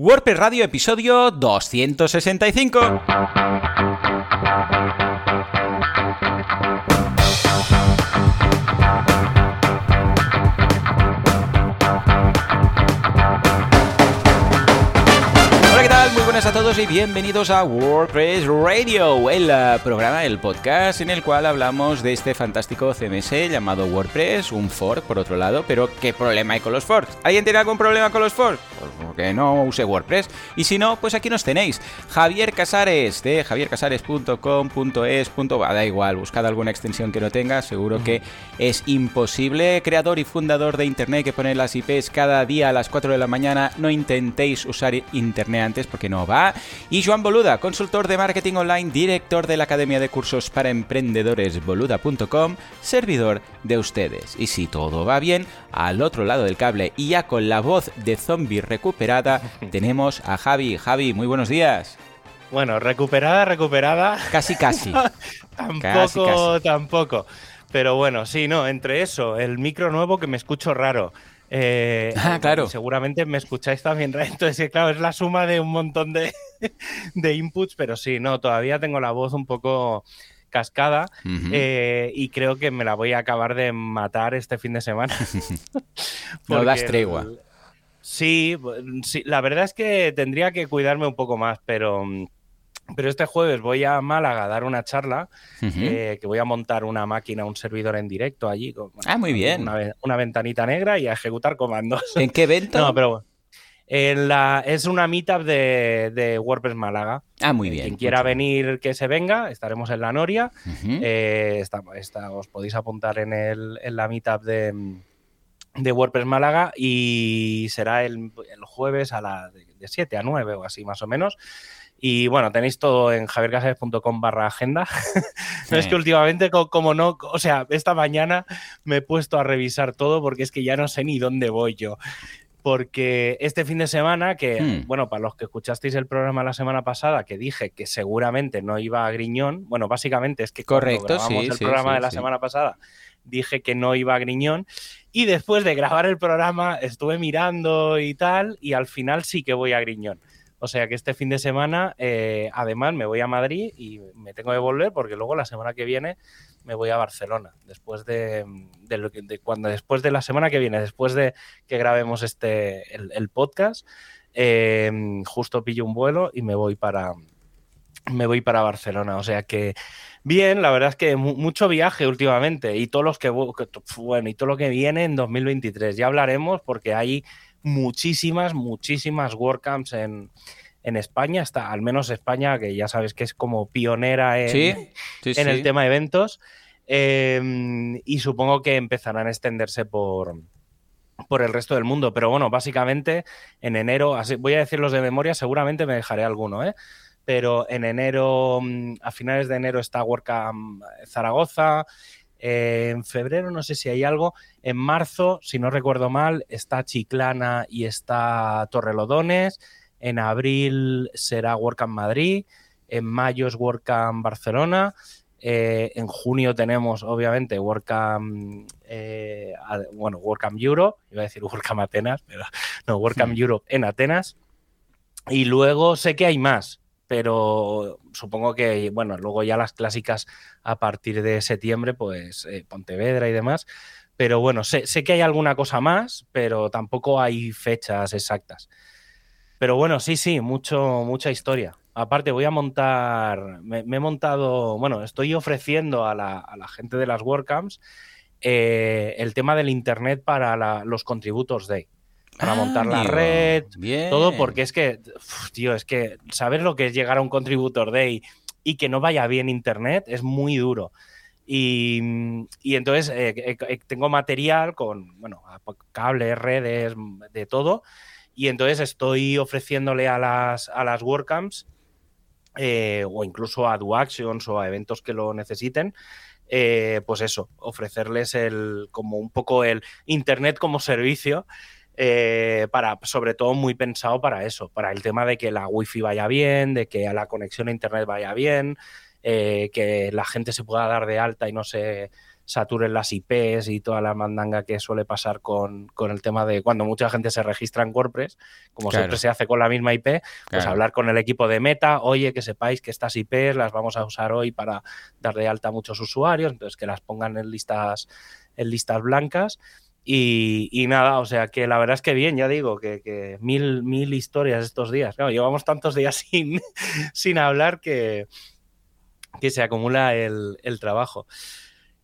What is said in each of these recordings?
WordPress Radio episodio 265. a todos y bienvenidos a WordPress Radio, el uh, programa, el podcast en el cual hablamos de este fantástico CMS llamado WordPress, un fork por otro lado, pero ¿qué problema hay con los forks? ¿Alguien tiene algún problema con los forks? Porque no use WordPress. Y si no, pues aquí nos tenéis. Javier Casares de javiercasares.com.es. Da igual, buscad alguna extensión que no tenga, seguro que es imposible. Creador y fundador de Internet que pone las IPs cada día a las 4 de la mañana. No intentéis usar Internet antes porque no va. Y Joan Boluda, consultor de marketing online, director de la Academia de Cursos para Emprendedores boluda.com, servidor de ustedes. Y si todo va bien, al otro lado del cable y ya con la voz de zombie recuperada, tenemos a Javi. Javi, muy buenos días. Bueno, recuperada, recuperada. Casi, casi. tampoco, tampoco. Pero bueno, sí, no, entre eso, el micro nuevo que me escucho raro, eh, ah, claro. Seguramente me escucháis también. Entonces, claro, es la suma de un montón de, inputs, pero sí, no, todavía tengo la voz un poco cascada eh, y creo que me la voy a acabar de matar este fin de semana. no das tregua. sí, sí, la verdad es que tendría que cuidarme un poco más, pero pero este jueves voy a Málaga a dar una charla, eh, que voy a montar una máquina, un servidor en directo allí. Con, ah, muy bien. Una, ventanita negra y a ejecutar comandos. ¿En qué evento? No, pero en la, es una meetup de, WordPress Málaga. Ah, muy bien. Quien quiera venir, que se venga. Estaremos en la Noria. Eh, os podéis apuntar en, el, en la meetup de, de WordPress Málaga y será el, jueves a la de, de 7 a 9 o así más o menos. Y bueno, tenéis todo en javiercasares.com barra agenda. es que últimamente, como no, o sea, esta mañana me he puesto a revisar todo porque es que ya no sé ni dónde voy yo. Porque este fin de semana, que, hmm. bueno, para los que escuchasteis el programa la semana pasada, que dije que seguramente no iba a Griñón, bueno, básicamente es que Correcto, sí, el programa de la semana pasada, dije que no iba a Griñón. Y después de grabar el programa, estuve mirando y tal, y al final sí que voy a Griñón. O sea que este fin de semana, eh, además, me voy a Madrid y me tengo que volver porque luego la semana que viene me voy a Barcelona. Después de, cuando después de la semana que viene, después de que grabemos este el, podcast, eh, justo pillo un vuelo y me voy para me voy para Barcelona. O sea que bien, la verdad es que mucho viaje últimamente y todos los que bueno y todo lo que viene en 2023. Ya hablaremos porque hay muchísimas, muchísimas WordCamps en, en España, hasta al menos España, que ya sabes que es como pionera en, en el tema de eventos. Em, y supongo que empezarán a extenderse por, por el resto del mundo. Pero bueno, básicamente en enero, así, voy a decirlos de memoria, seguramente me dejaré alguno, ¿eh? Pero en enero, mm, a finales de enero está WordCamp Zaragoza, en febrero no sé si hay algo. En marzo, si no recuerdo mal, está Chiclana y está Torrelodones. En abril será WordCamp Madrid. En mayo es WordCamp Barcelona. Eh, en junio tenemos, obviamente, WordCamp, eh, bueno, WordCamp Europe, iba a decir WordCamp Atenas, pero no, WordCamp hmm. Europe en Atenas. Y luego sé que hay más, pero supongo que, bueno, luego ya las clásicas a partir de septiembre, pues eh, Pontevedra y demás. Pero bueno, sé, que hay alguna cosa más, pero tampoco hay fechas exactas. Pero bueno, sí, sí, mucho, mucha historia. Aparte, voy a montar, me, he montado, bueno, estoy ofreciendo a la, gente de las WordCamps eh, el tema del Internet para los contributos Day para montar la red, todo, porque es que, tío, es que saber lo que es llegar a un contributor day y que no vaya bien internet es muy duro. Y, entonces eh, eh, tengo material con, bueno, cables, redes, de todo. Y entonces estoy ofreciéndole a las, a las WordCamps eh, o incluso a DoActions o a eventos que lo necesiten, pues eso, ofrecerles el, como un poco el Internet como servicio eh, para, sobre todo muy pensado para eso, para el tema de que la wifi vaya bien, de que la conexión a internet vaya bien, eh, que la gente se pueda dar de alta y no se, saturen las IPs y toda la mandanga que suele pasar con, el tema de cuando mucha gente se registra en WordPress, como siempre se hace con la misma IP, pues hablar con el equipo de Meta, oye, que sepáis que estas IPs las vamos a usar hoy para dar de alta a muchos usuarios, entonces que las pongan en listas, en listas blancas. Y, nada, o sea que la verdad es que bien, ya digo, que, mil, mil historias estos días. llevamos tantos días sin, sin hablar que, que se acumula el, el trabajo.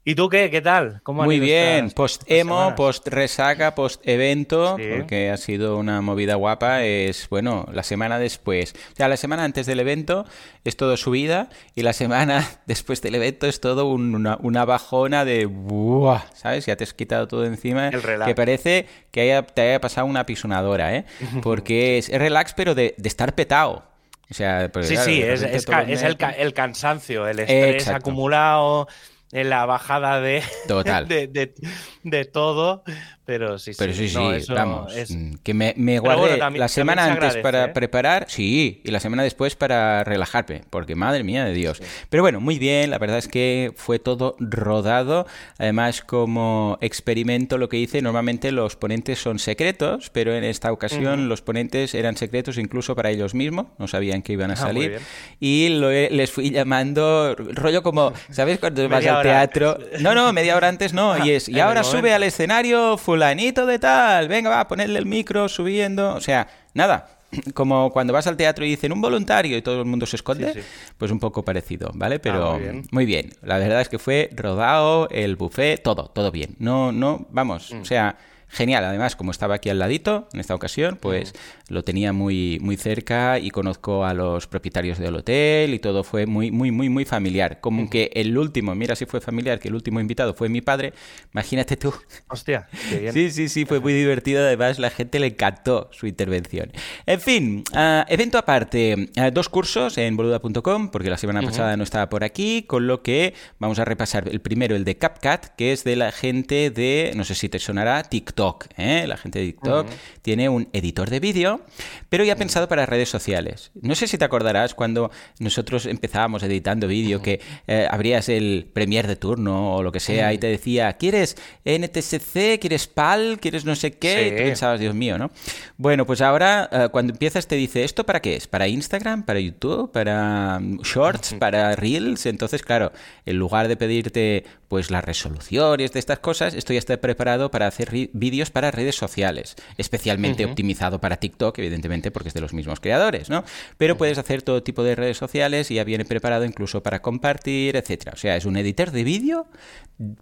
¿Y tú qué? ¿Qué tal? ¿Cómo Muy bien, post-emo, post-resaca, post-evento, porque ha sido una movida guapa. Es, bueno, la semana después. O sea, la semana antes del evento es todo subida y la semana después del evento es todo una, bajona de... Buah, ¿Sabes? Ya te has quitado todo encima. que parece que haya, te haya pasado una pisonadora, ¿eh? Porque es, relax, pero de, estar petado. O sea, pues, sí, sí, es, el, cansancio, el estrés acumulado en la bajada de, Total. de, todo, pero sí, sí. Pero sí, sí, vamos. Mm, que me, me guardé la semana antes para ¿eh? preparar, sí, y la semana después para relajarme, porque madre mía de Dios. Pero bueno, muy bien, la verdad es que fue todo rodado. Además, como experimento, lo que hice, normalmente los ponentes son secretos, pero en esta ocasión los ponentes eran secretos incluso para ellos mismos, no sabían que iban a ah, salir. y les fui llamando, rollo como, ¿sabes? Cuando vas al teatro. No, no, media hora antes no. Y es, y ahora sube al escenario fulanito de tal. Venga, va a ponerle el micro subiendo. O sea, nada. Como cuando vas al teatro y dicen un voluntario y todo el mundo se esconde, pues un poco parecido, ¿vale? Pero ah, muy, bien. La verdad es que fue rodado, el buffet, todo, todo bien. No, no, vamos, o mm. sea, genial. Además, como estaba aquí al ladito en esta ocasión, pues lo tenía muy, muy cerca y conozco a los propietarios del hotel y todo fue muy, muy, muy, muy familiar. Como que el último, mira si fue familiar, que el último invitado fue mi padre, imagínate tú. Hostia, qué bien. Sí, sí, sí, fue muy divertido. Además, la gente le encantó su intervención. En fin, ah, evento aparte, ah, dos cursos en boluda.com, porque la semana pasada no estaba por aquí, con lo que vamos a repasar el primero, el de CapCut, que es de la gente de, no sé si te sonará, TikTok. ¿Eh? La gente de TikTok tiene un editor de vídeo, pero ya pensado para redes sociales. No sé si te acordarás cuando nosotros empezábamos editando vídeo que eh, abrías el Premiere de turno o lo que sea y te decía, ¿quieres NTSC? ¿Quieres PAL? ¿Quieres no sé qué? Y tú pensabas, Dios mío, ¿no? Bueno, pues ahora eh, cuando empiezas te dice, ¿esto para qué es? ¿Para Instagram? ¿Para YouTube? ¿Para mm, Shorts? ¿Para Reels? Entonces, claro, en lugar de pedirte pues las resoluciones de estas cosas, esto ya está preparado para hacer vídeos para redes sociales, especialmente optimizado para TikTok, evidentemente porque es de los mismos creadores, ¿no? Pero puedes hacer todo tipo de redes sociales y ya viene preparado incluso para compartir, etcétera. O sea, es un editor de vídeo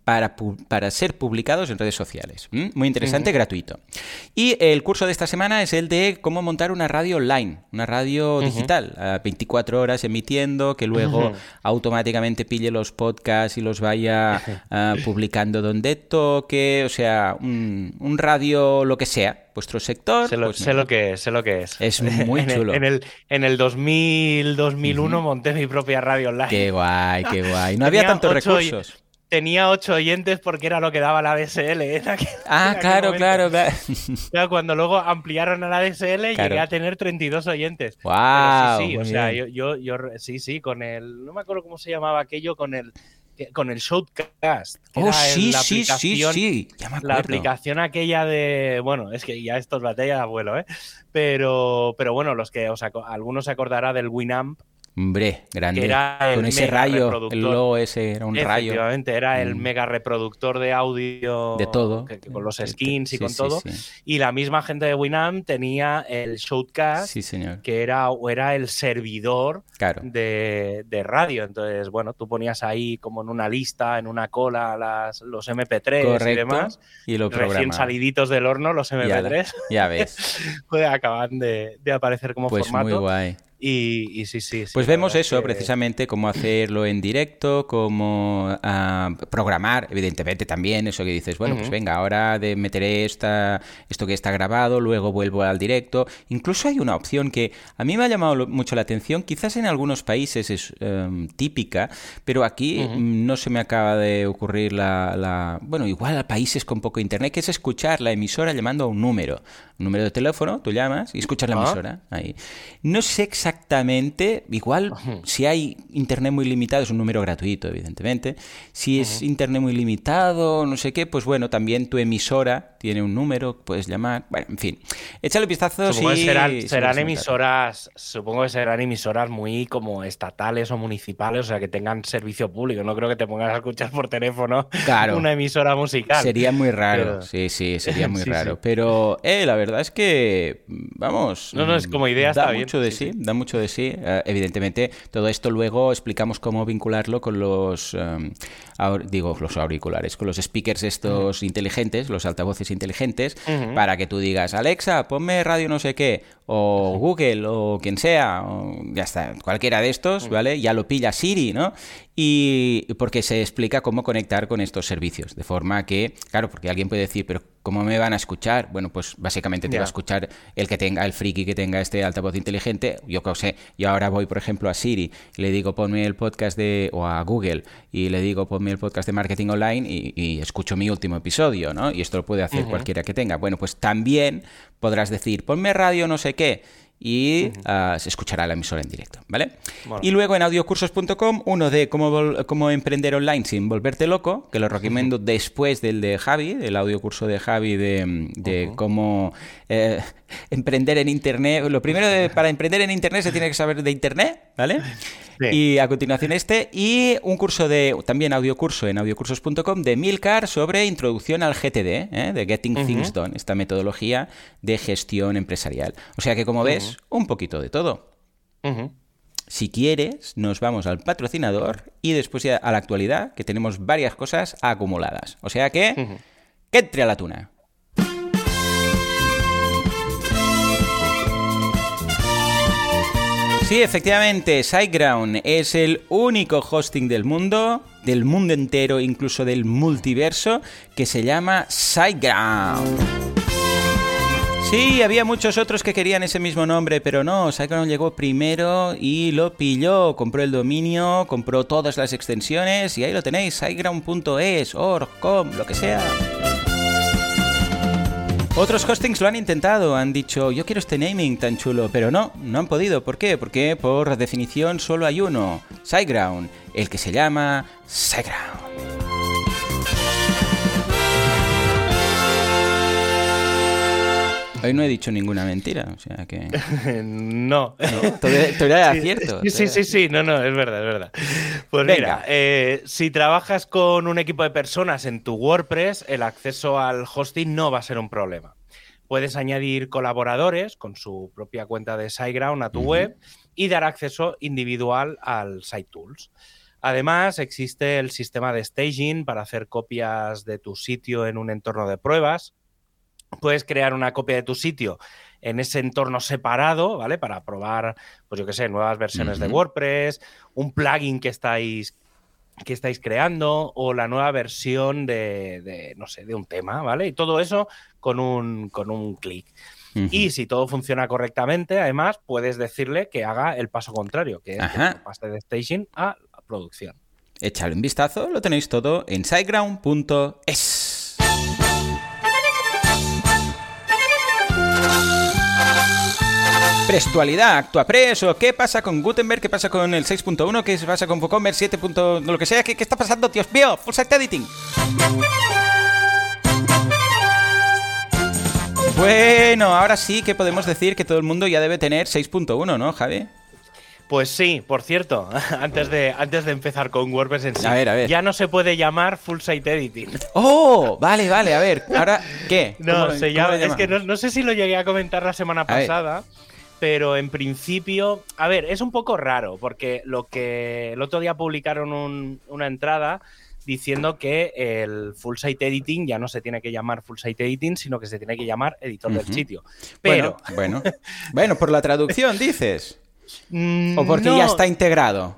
para, para ser publicados en redes sociales. Muy interesante, gratuito. Y el curso de esta semana es el de cómo montar una radio online, una radio digital, a 24 horas emitiendo, que luego automáticamente pille los podcasts y los vaya ah, publicando donde toque, o sea, un, un radio lo que sea, vuestro sector. Sé lo, pues sé lo que, sé lo que es. Es muy chulo. en, el, en el 2000, 2001 monté mi propia radio online. Qué guay, qué guay. No había tantos recursos. Tenía ocho oyentes porque era lo que daba la DSL. ¿eh? ah, claro, claro, claro. cuando luego ampliaron a la DSL llegué a tener 32 oyentes. ¡Wow! sí, sí, o sea, yo, yo, yo, sí, sí, con el. No me acuerdo cómo se llamaba aquello, con el con el Shoutcast. oh, sí, sí, sí, sí, La aplicación aquella de. Bueno, es que ya esto es batalla de abuelo, ¿eh? Pero, pero bueno, los que os algunos se acordará del Winamp, Hombre, grande. Con ese rayo, el logo ese era un rayo. Efectivamente, era el mm. mega reproductor de audio. De todo. con los skins y con todo. Y la misma gente de Winamp tenía el Shoutcast, que era, era el servidor de, radio. Entonces, bueno, tú ponías ahí como en una lista, en una cola, las, los MP3 y demás. Y lo Recién saliditos del horno, los MP3. Ya, ves. pues acaban de, de, aparecer como pues formato. Muy guay. Y, sí, sí, Pues vemos eso, precisamente, cómo hacerlo en directo, cómo ah, programar, evidentemente también, eso que dices, bueno, pues venga, ahora de meteré esta, esto que está grabado, luego vuelvo al directo. Incluso hay una opción que a mí me ha llamado mucho la atención, quizás en algunos países es em, típica, pero aquí no se me acaba de ocurrir la, la, Bueno, igual a países con poco internet, que es escuchar la emisora llamando a un número. Un número de teléfono, tú llamas y escuchas la emisora ahí. No sé exactamente exactamente, igual si hay internet muy limitado, es un número gratuito, evidentemente. Si es internet muy limitado, no sé qué, pues bueno, también tu emisora tiene un número, puedes llamar. Bueno, en fin, échale un vistazo. Supongo que serán, emisoras, supongo que serán emisoras muy como estatales o municipales, o sea, que tengan servicio público. No creo que te pongas a escuchar por teléfono una emisora musical. Sería muy raro, sí, sí, sería muy raro. Pero, eh, la verdad es que, vamos. No, no, es como idea, da está mucho de sí, da mucho de sí. Eh, evidentemente, todo esto luego explicamos cómo vincularlo con los, em, digo, los auriculares, con los speakers estos inteligentes, los altavoces inteligentes, para que tú digas, Alexa, ponme radio no sé qué, o Google, o quien sea, o ya está, cualquiera de estos, ¿vale? Ya lo pilla Siri, ¿no? Y porque se explica cómo conectar con estos servicios, de forma que, claro, porque alguien puede decir, pero ¿cómo me van a escuchar? Bueno, pues básicamente te va a escuchar el que tenga, el friki que tenga este altavoz inteligente. Yo que sé, yo ahora voy, por ejemplo, a Siri y le digo, ponme el podcast de, o a Google, y le digo, ponme el podcast de marketing online y, escucho mi último episodio, ¿no? Y esto lo puede hacer cualquiera que tenga. Bueno, pues también podrás decir, ponme radio no sé qué y ah, se escuchará la emisora en directo, ¿vale? Y luego en audiocursos.com uno de cómo, cómo, emprender online sin volverte loco, que lo recomiendo después del de Javi, el audiocurso de Javi de, cómo eh, emprender en Internet. Lo primero para emprender en Internet se tiene que saber de Internet, ¿vale? Y a continuación este. Y un curso de, también audiocurso en audiocursos.com de Milcar sobre introducción al GTD, ¿eh? de Getting Things Done, esta metodología de gestión empresarial. O sea que, como ves, un poquito de todo. Si quieres, nos vamos al patrocinador y después ya a la actualidad, que tenemos varias cosas acumuladas. O sea que, que entre a la tuna. Sí, efectivamente, SiteGround es el único hosting del mundo, del mundo entero, incluso del multiverso, que se llama SiteGround. Sí, había muchos otros que querían ese mismo nombre, pero no, SiteGround llegó primero y lo pilló, compró el dominio, compró todas las extensiones y ahí lo tenéis, siteground.es, org, com, lo que sea. Otros hostings lo han intentado, han dicho, yo quiero este naming tan chulo, pero no, no han podido. ¿Por qué? Porque por definición solo hay uno, SiteGround, el que se llama SiteGround. Hoy no he dicho ninguna mentira, o sea que... no. no todavía, cierto. Sí, sí, sí, no, no, es verdad, es verdad. Pues mira, eh, si trabajas con un equipo de personas en tu WordPress, el acceso al hosting no va a ser un problema. Puedes añadir colaboradores con su propia cuenta de SiteGround a tu web y dar acceso individual al SiteTools. Además, existe el sistema de staging para hacer copias de tu sitio en un entorno de pruebas puedes crear una copia de tu sitio en ese entorno separado, ¿vale? Para probar, pues yo qué sé, nuevas versiones de WordPress, un plugin que estáis que estáis creando o la nueva versión de, no sé, de un tema, ¿vale? Y todo eso con un, con un clic. Y si todo funciona correctamente, además, puedes decirle que haga el paso contrario, que es que pase de staging a producción. Échale un vistazo, lo tenéis todo en siteground.es. Prestualidad, ActuaPress o qué pasa con Gutenberg, qué pasa con el 6.1, qué pasa con WooCommerce 7. lo que sea, ¿qué, está pasando, Dios mío? Full Site Editing. Bueno, ahora sí que podemos decir que todo el mundo ya debe tener 6.1, ¿no, Javi? Pues sí, por cierto, antes de, antes de empezar con WordPress en sí, ya no se puede llamar Full Site Editing. ¡Oh! Vale, vale, a ver, ahora, ¿qué? No, se llama, es que no, sé si lo llegué a comentar la semana pasada pero en principio, a ver, es un poco raro porque lo que el otro día publicaron una entrada diciendo que el full site editing ya no se tiene que llamar full site editing, sino que se tiene que llamar editor del sitio. Pero bueno, bueno, por la traducción dices. Mm, ¿O porque ya está integrado?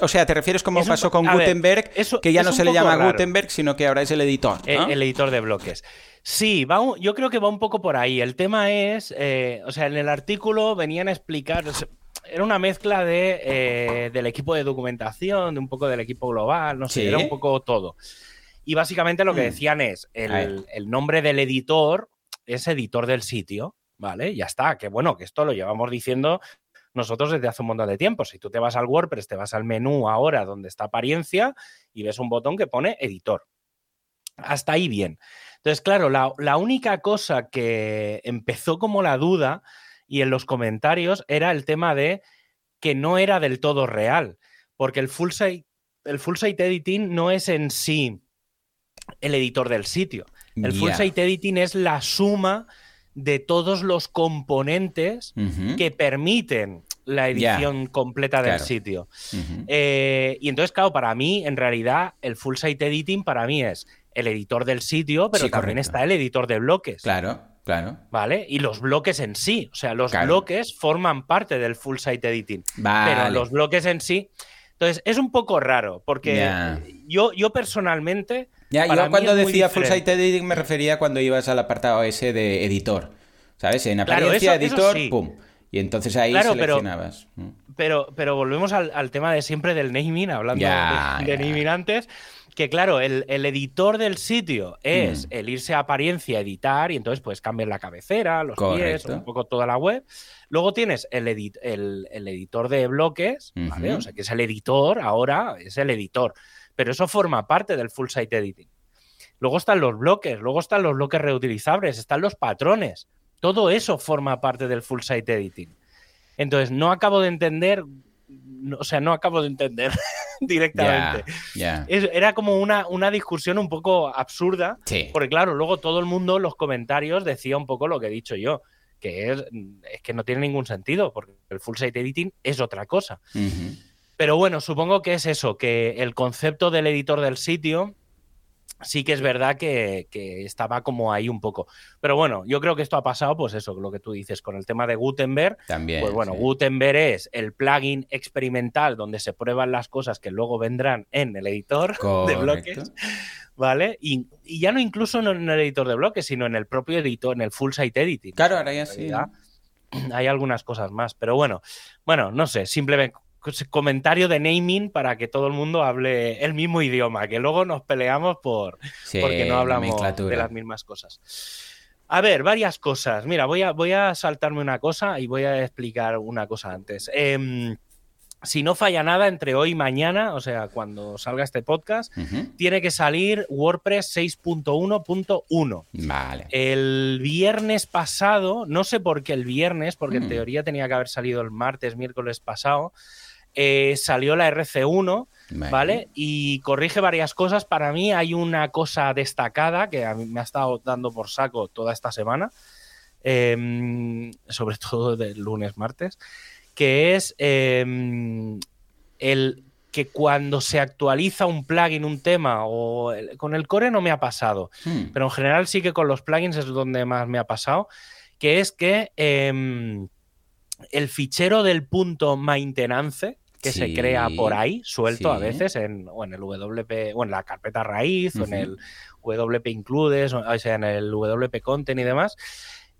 o sea, ¿te refieres como pasó con Gutenberg, que ya no se le llama Gutenberg, sino que ahora es el editor? el, editor de bloques. Sí, yo creo que va un poco por ahí. El tema es, eh, o sea, en el artículo venían a explicar, era una mezcla de, eh, del equipo de documentación, de un poco del equipo global, no sé, era un poco todo. Y básicamente lo que mm. decían es, el, el, nombre del editor es editor del sitio, ¿vale? Ya está, que bueno, que esto lo llevamos diciendo nosotros desde hace un montón de tiempo. Si tú te vas al WordPress, te vas al menú ahora donde está apariencia y ves un botón que pone editor. Hasta ahí bien. Entonces, claro, la, única cosa que empezó como la duda y en los comentarios era el tema de que no era del todo real, porque el full site, el full site editing no es en sí el editor del sitio. El full site editing es la suma de todos los componentes que permiten la edición completa del sitio. Eh, y entonces, claro, para mí, en realidad, el full site editing para mí es el editor del sitio, pero también está el editor de bloques. Claro, claro. ¿Vale? Y los bloques en sí. O sea, los bloques forman parte del full site editing. Pero los bloques en sí. Entonces, es un poco raro, porque yo, yo personalmente. Ya, yo cuando decía full site editing me refería cuando ibas al apartado ese de editor. ¿Sabes? En apariencia, editor, pum. Y entonces ahí seleccionabas. Pero, pero, volvemos al, tema de siempre del naming, hablando de, naming antes que claro, el, editor del sitio es mm. el irse a apariencia, editar, y entonces puedes cambiar la cabecera, los pies, un poco toda la web. Luego tienes el, el, editor de bloques, ¿vale? O sea, que es el editor, ahora es el editor. Pero eso forma parte del full site editing. Luego están los bloques, luego están los bloques reutilizables, están los patrones. Todo eso forma parte del full site editing. Entonces, no acabo de entender, o sea, no acabo de entender directamente. era como una, una, discusión un poco absurda, porque claro, luego todo el mundo, los comentarios, decía un poco lo que he dicho yo, que es, es que no tiene ningún sentido, porque el full site editing es otra cosa. Pero bueno, supongo que es eso, que el concepto del editor del sitio sí que es verdad que, estaba como ahí un poco. Pero bueno, yo creo que esto ha pasado, pues eso, lo que tú dices, con el tema de Gutenberg. También. Pues bueno, Gutenberg es el plugin experimental donde se prueban las cosas que luego vendrán en el editor de bloques. ¿Vale? Y, ya no incluso en el editor de bloques, sino en el propio editor, en el full site editing. Claro, ahora ya sí. Hay algunas cosas más, pero bueno, bueno, no sé, simplemente comentario de naming para que todo el mundo hable el mismo idioma, que luego nos peleamos por porque no hablamos de las mismas cosas. A ver, varias cosas. Mira, voy a, voy a saltarme una cosa y voy a explicar una cosa antes. Em, si no falla nada, entre hoy y mañana, o sea, cuando salga este podcast, tiene que salir WordPress 6.1.1. Vale. El viernes pasado, no sé por qué el viernes, porque en mm. teoría tenía que haber salido el martes, miércoles pasado, eh, salió la RC1, ¿vale? Y corrige varias cosas. Para mí hay una cosa destacada que a mí me ha estado dando por saco toda esta semana, em, sobre todo del lunes, martes, que es em, el que cuando se actualiza un plugin, un tema, o con el core no me ha pasado, hmm. pero en general sí que con los plugins es donde más me ha pasado, que es que em, el fichero del punto maintenance, que se crea por ahí, suelto a veces, en, o en el WP, o en la carpeta raíz, o en el WP Includes, o sea, en el WP Content y demás,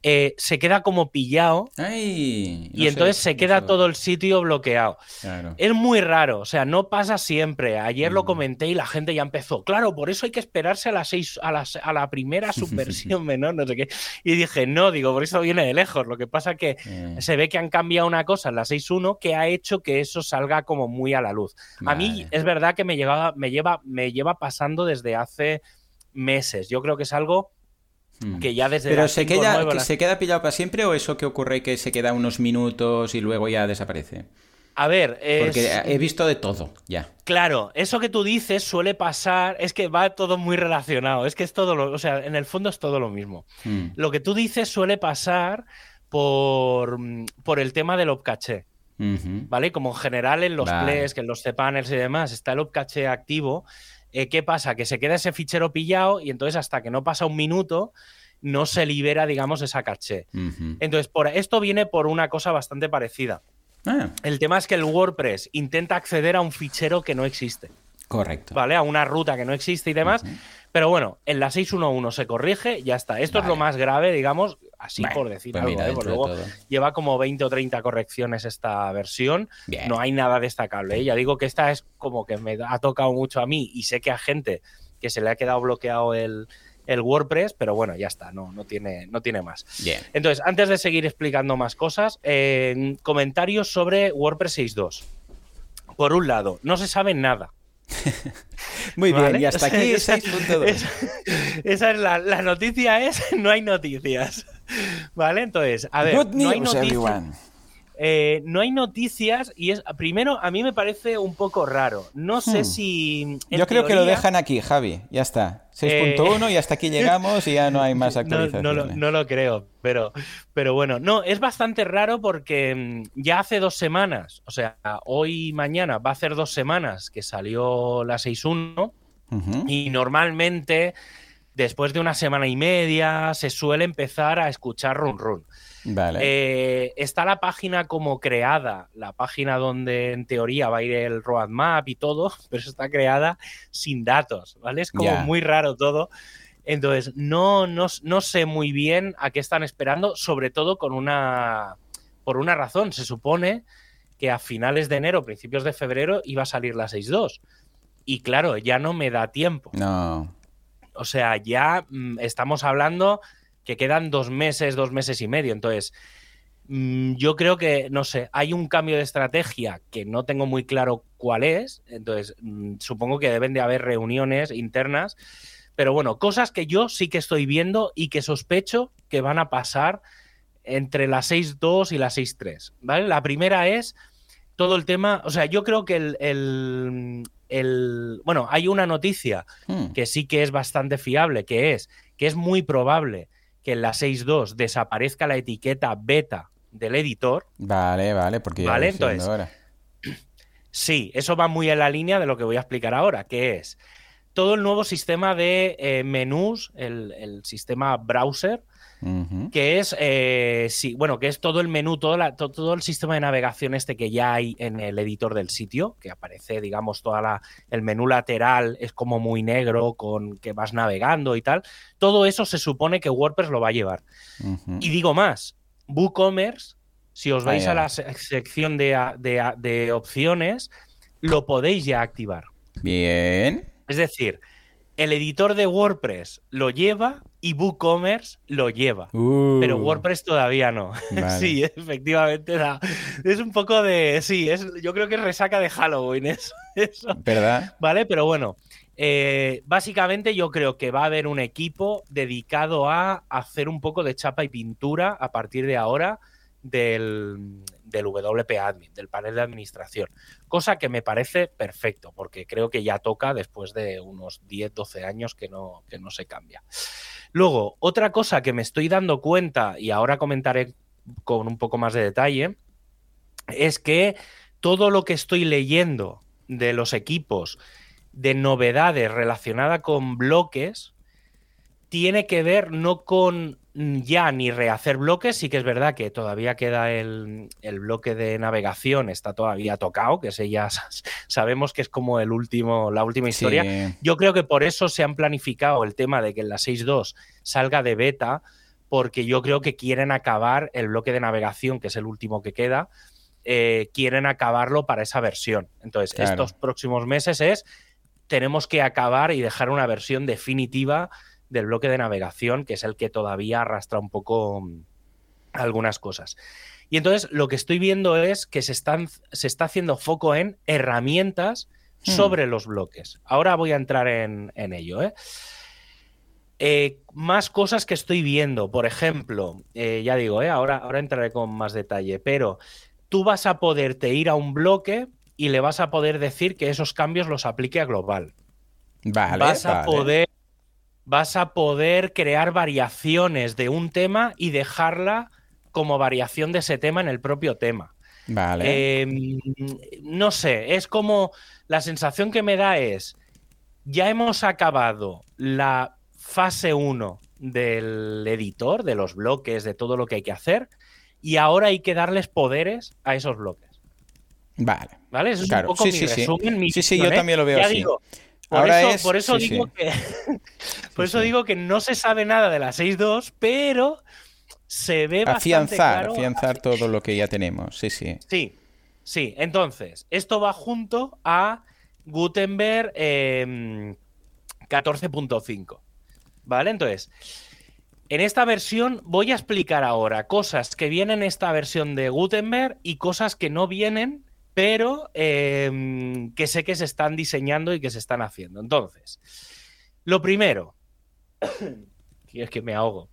eh, se queda como pillado y entonces se queda todo el sitio bloqueado. Es muy raro, o sea, no pasa siempre. Ayer lo mm. comenté y la gente ya empezó. Claro, por eso hay que esperarse a las seis, a, a la primera subversión menor, no sé qué. Y dije, no, digo, por eso viene de lejos. Lo que pasa que eh. se ve que han cambiado una cosa en la 6.1 que ha hecho que eso salga como muy a la luz. A mí es verdad que me, lleva, me, lleva, me lleva pasando desde hace meses. Yo creo que es algo. Que ya desde Pero se queda, se queda pillado para siempre o eso que ocurre que se queda unos minutos y luego ya desaparece. A ver, porque he visto de todo ya. Claro, eso que tú dices suele pasar, es que va todo muy relacionado, es que es todo lo, o sea, en el fondo es todo lo mismo. Hmm. Lo que tú dices suele pasar por, por el tema del upcache. ¿Vale? Como en general en los plays, que en los cpanels y demás está el upcache activo eh, ¿Qué pasa? Que se queda ese fichero pillado y entonces hasta que no pasa un minuto no se libera, digamos, esa caché. Entonces, por, esto viene por una cosa bastante parecida. Ah. El tema es que el WordPress intenta acceder a un fichero que no existe. Correcto. ¿Vale? A una ruta que no existe y demás. Pero bueno, en la 6.1.1 se corrige, ya está. Esto es lo más grave, digamos, así por decir pues algo. ¿eh? luego lleva como 20 o 30 correcciones esta versión. No hay nada destacable. ¿eh? Ya digo que esta es como que me ha tocado mucho a mí y sé que a gente que se le ha quedado bloqueado el, el WordPress, pero bueno, ya está, no, no, tiene, no tiene más. Bien. Entonces, antes de seguir explicando más cosas, eh, comentarios sobre WordPress 6.2. Por un lado, no se sabe nada. Muy bien, ¿Vale? y hasta aquí Esa- 6.2. Esa, esa es la, la noticia, es no hay noticias. ¿Vale? Entonces, a ver, Good no hay news, everyone. Eh, no hay noticias y es primero a mí me parece un poco raro. No sé Hmm. si Yo creo que lo dejan aquí, Javi. Ya está. 6.1 y hasta aquí llegamos y ya no hay más actualizaciones. no lo, no lo creo, pero, pero bueno, no, es bastante raro porque mm, ya hace dos semanas, o sea, hoy y mañana va a hacer dos semanas que salió la 6.1 Ujú. y normalmente después de una semana y media se suele empezar a escuchar run run. Vale. Eh, está la página como creada, la página donde en teoría va a ir el roadmap y todo, pero está creada sin datos, ¿vale? Es como muy raro todo. Entonces, no, no, no sé muy bien a qué están esperando, sobre todo con una, por una razón. Se supone que a finales de enero, principios de febrero, iba a salir la 6.2. Y claro, ya no me da tiempo. No. O sea, ya mm, estamos hablando que quedan dos meses, dos meses y medio. Entonces, mm, yo creo que, no sé, hay un cambio de estrategia que no tengo muy claro cuál es. Entonces, mm, supongo que deben de haber reuniones internas. Pero bueno, cosas que yo sí que estoy viendo y que sospecho que van a pasar entre la 6.2 y la 6.3. ¿Vale? La primera es todo el tema. O sea, yo creo que el. el- el- bueno, hay una noticia Hmm. que sí que es bastante fiable, que es que es muy probable que en la 6.2 desaparezca la etiqueta beta del editor. Vale, vale, porque ya Vale, entonces, ahora. Sí, eso va muy en la línea de lo que voy a explicar ahora, que es todo el nuevo sistema de eh, menús, el, el sistema browser, Que es, eh, sí, bueno, que es todo el menú, todo, la- todo el sistema de navegación este que ya hay en el editor del sitio, que aparece, digamos, toda la, el menú lateral es como muy negro, con que vas navegando y tal. Todo eso se supone que WordPress lo va a llevar. Y digo más, WooCommerce, si os vais Ah, a la se- sección de opciones, lo podéis ya activar. Bien. Es decir, el editor de WordPress lo lleva y WooCommerce lo lleva. Uh, Pero WordPress todavía no. Vale. Sí, efectivamente. da- es un poco de. Sí, es, yo creo que es resaca de Halloween eso. eso. ¿Verdad? ¿Vale? Pero bueno. eh, básicamente yo creo que va a haber un equipo dedicado a hacer un poco de chapa y pintura a partir de ahora del, del WP Admin, del panel de administración. Cosa que me parece perfecto, porque creo que ya toca después de unos 10, 12 años que no, que no se cambia. Luego, otra cosa que me estoy dando cuenta, y ahora comentaré con un poco más de detalle, es que todo lo que estoy leyendo de los equipos de novedades relacionadas con bloques tiene que ver no con mm, ya ni rehacer bloques, sí que es verdad que todavía queda el, el bloque de navegación, está todavía tocado, que ese ya sabemos que es como el último, la última historia. Sí. Yo creo que por eso se han planificado el tema de que en la 6.2 salga de beta, porque yo creo que quieren acabar el bloque de navegación, que es el último que queda, eh, quieren acabarlo para esa versión. Entonces, Claro. estos próximos meses es, tenemos que acabar y dejar una versión definitiva del bloque de navegación, que es el que todavía arrastra un poco mm, algunas cosas. Y entonces lo que estoy viendo es que se, están, se está haciendo foco en herramientas Hmm. sobre los bloques. Ahora voy a entrar en, en ello. ¿eh? Eh, más cosas que estoy viendo. Por ejemplo, eh, ya digo, ahora, ahora entraré con más detalle, pero tú vas a poderte ir a un bloque y le vas a poder decir que esos cambios los aplique a global. Vale. vas a vale. poder vas a poder crear variaciones de un tema y dejarla como variación de ese tema en el propio tema. Vale. Eh, no sé, es como la sensación que me da es, ya hemos acabado la fase 1 del editor, de los bloques, de todo lo que hay que hacer, y ahora hay que darles poderes a esos bloques. Vale. ¿Vale? Eso es Claro, un poco sí, mi sí, sí. resumen, mi Sí, sí, visión, yo ¿eh? también lo veo Ya así. digo, por Ahora eso, es- por eso sí, digo sí. que por Sí, eso digo que no se sabe nada de la 6.2, pero se ve bastante Afianzar, claro. afianzar todo lo que ya tenemos. Sí, sí. Sí, sí. Entonces, esto va junto a Gutenberg eh, 14.5. ¿Vale? Entonces, en esta versión voy a explicar ahora cosas que vienen en esta versión de Gutenberg y cosas que no vienen, pero em, que sé que se están diseñando y que se están haciendo. Entonces, lo primero, es que me ahogo.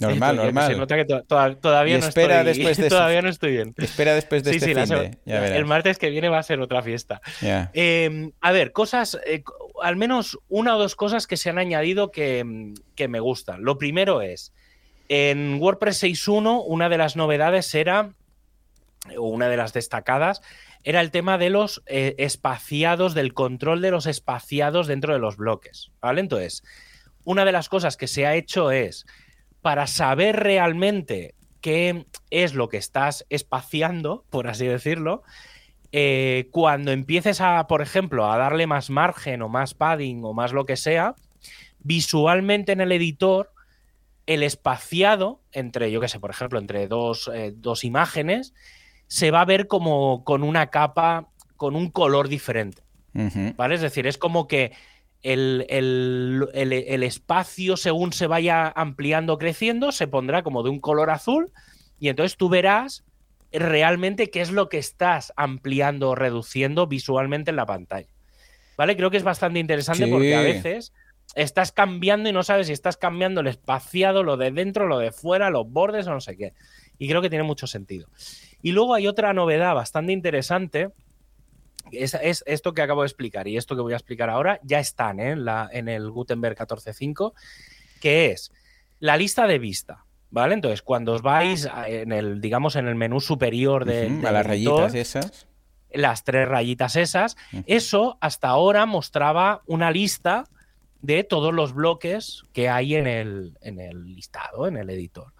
Normal, normal. Se nota que todavía, no espera estoy, después de todavía no estoy bien. Espera después de Sí, este sí, fin de- ya el martes que viene va a ser otra fiesta. Eh, a ver, cosas, eh, al menos una o dos cosas que se han añadido que, mm, que me gustan. Lo primero es, en WordPress 6.1, una de las novedades era, o una de las destacadas, era el tema de los eh, espaciados, del control de los espaciados dentro de los bloques. ¿Vale? Entonces, una de las cosas que se ha hecho es, para saber realmente qué es lo que estás espaciando, por así decirlo, eh, cuando empieces a, por ejemplo, a darle más margen o más padding o más lo que sea, visualmente en el editor, el espaciado entre, yo qué sé, por ejemplo, entre dos, eh, dos imágenes, se va a ver como con una capa, con un color diferente. ¿Vale? Es decir, es como que el, el- el- el espacio, según se vaya ampliando, creciendo, se pondrá como de un color azul y entonces tú verás realmente qué es lo que estás ampliando o reduciendo visualmente en la pantalla. ¿Vale? Creo que es bastante interesante Sí. porque a veces estás cambiando y no sabes si estás cambiando el espaciado, lo de dentro, lo de fuera, los bordes o no sé qué. Y creo que tiene mucho sentido. Y luego hay otra novedad bastante interesante es, es esto que acabo de explicar y esto que voy a explicar ahora ya están ¿eh? en, la, en el Gutenberg 14.5, que es la lista de vista. ¿Vale? Entonces, cuando os vais en el, digamos, en el menú superior de, A las editor, rayitas esas. las tres rayitas esas, eso hasta ahora mostraba una lista de todos los bloques que hay en el, en el listado, en el editor.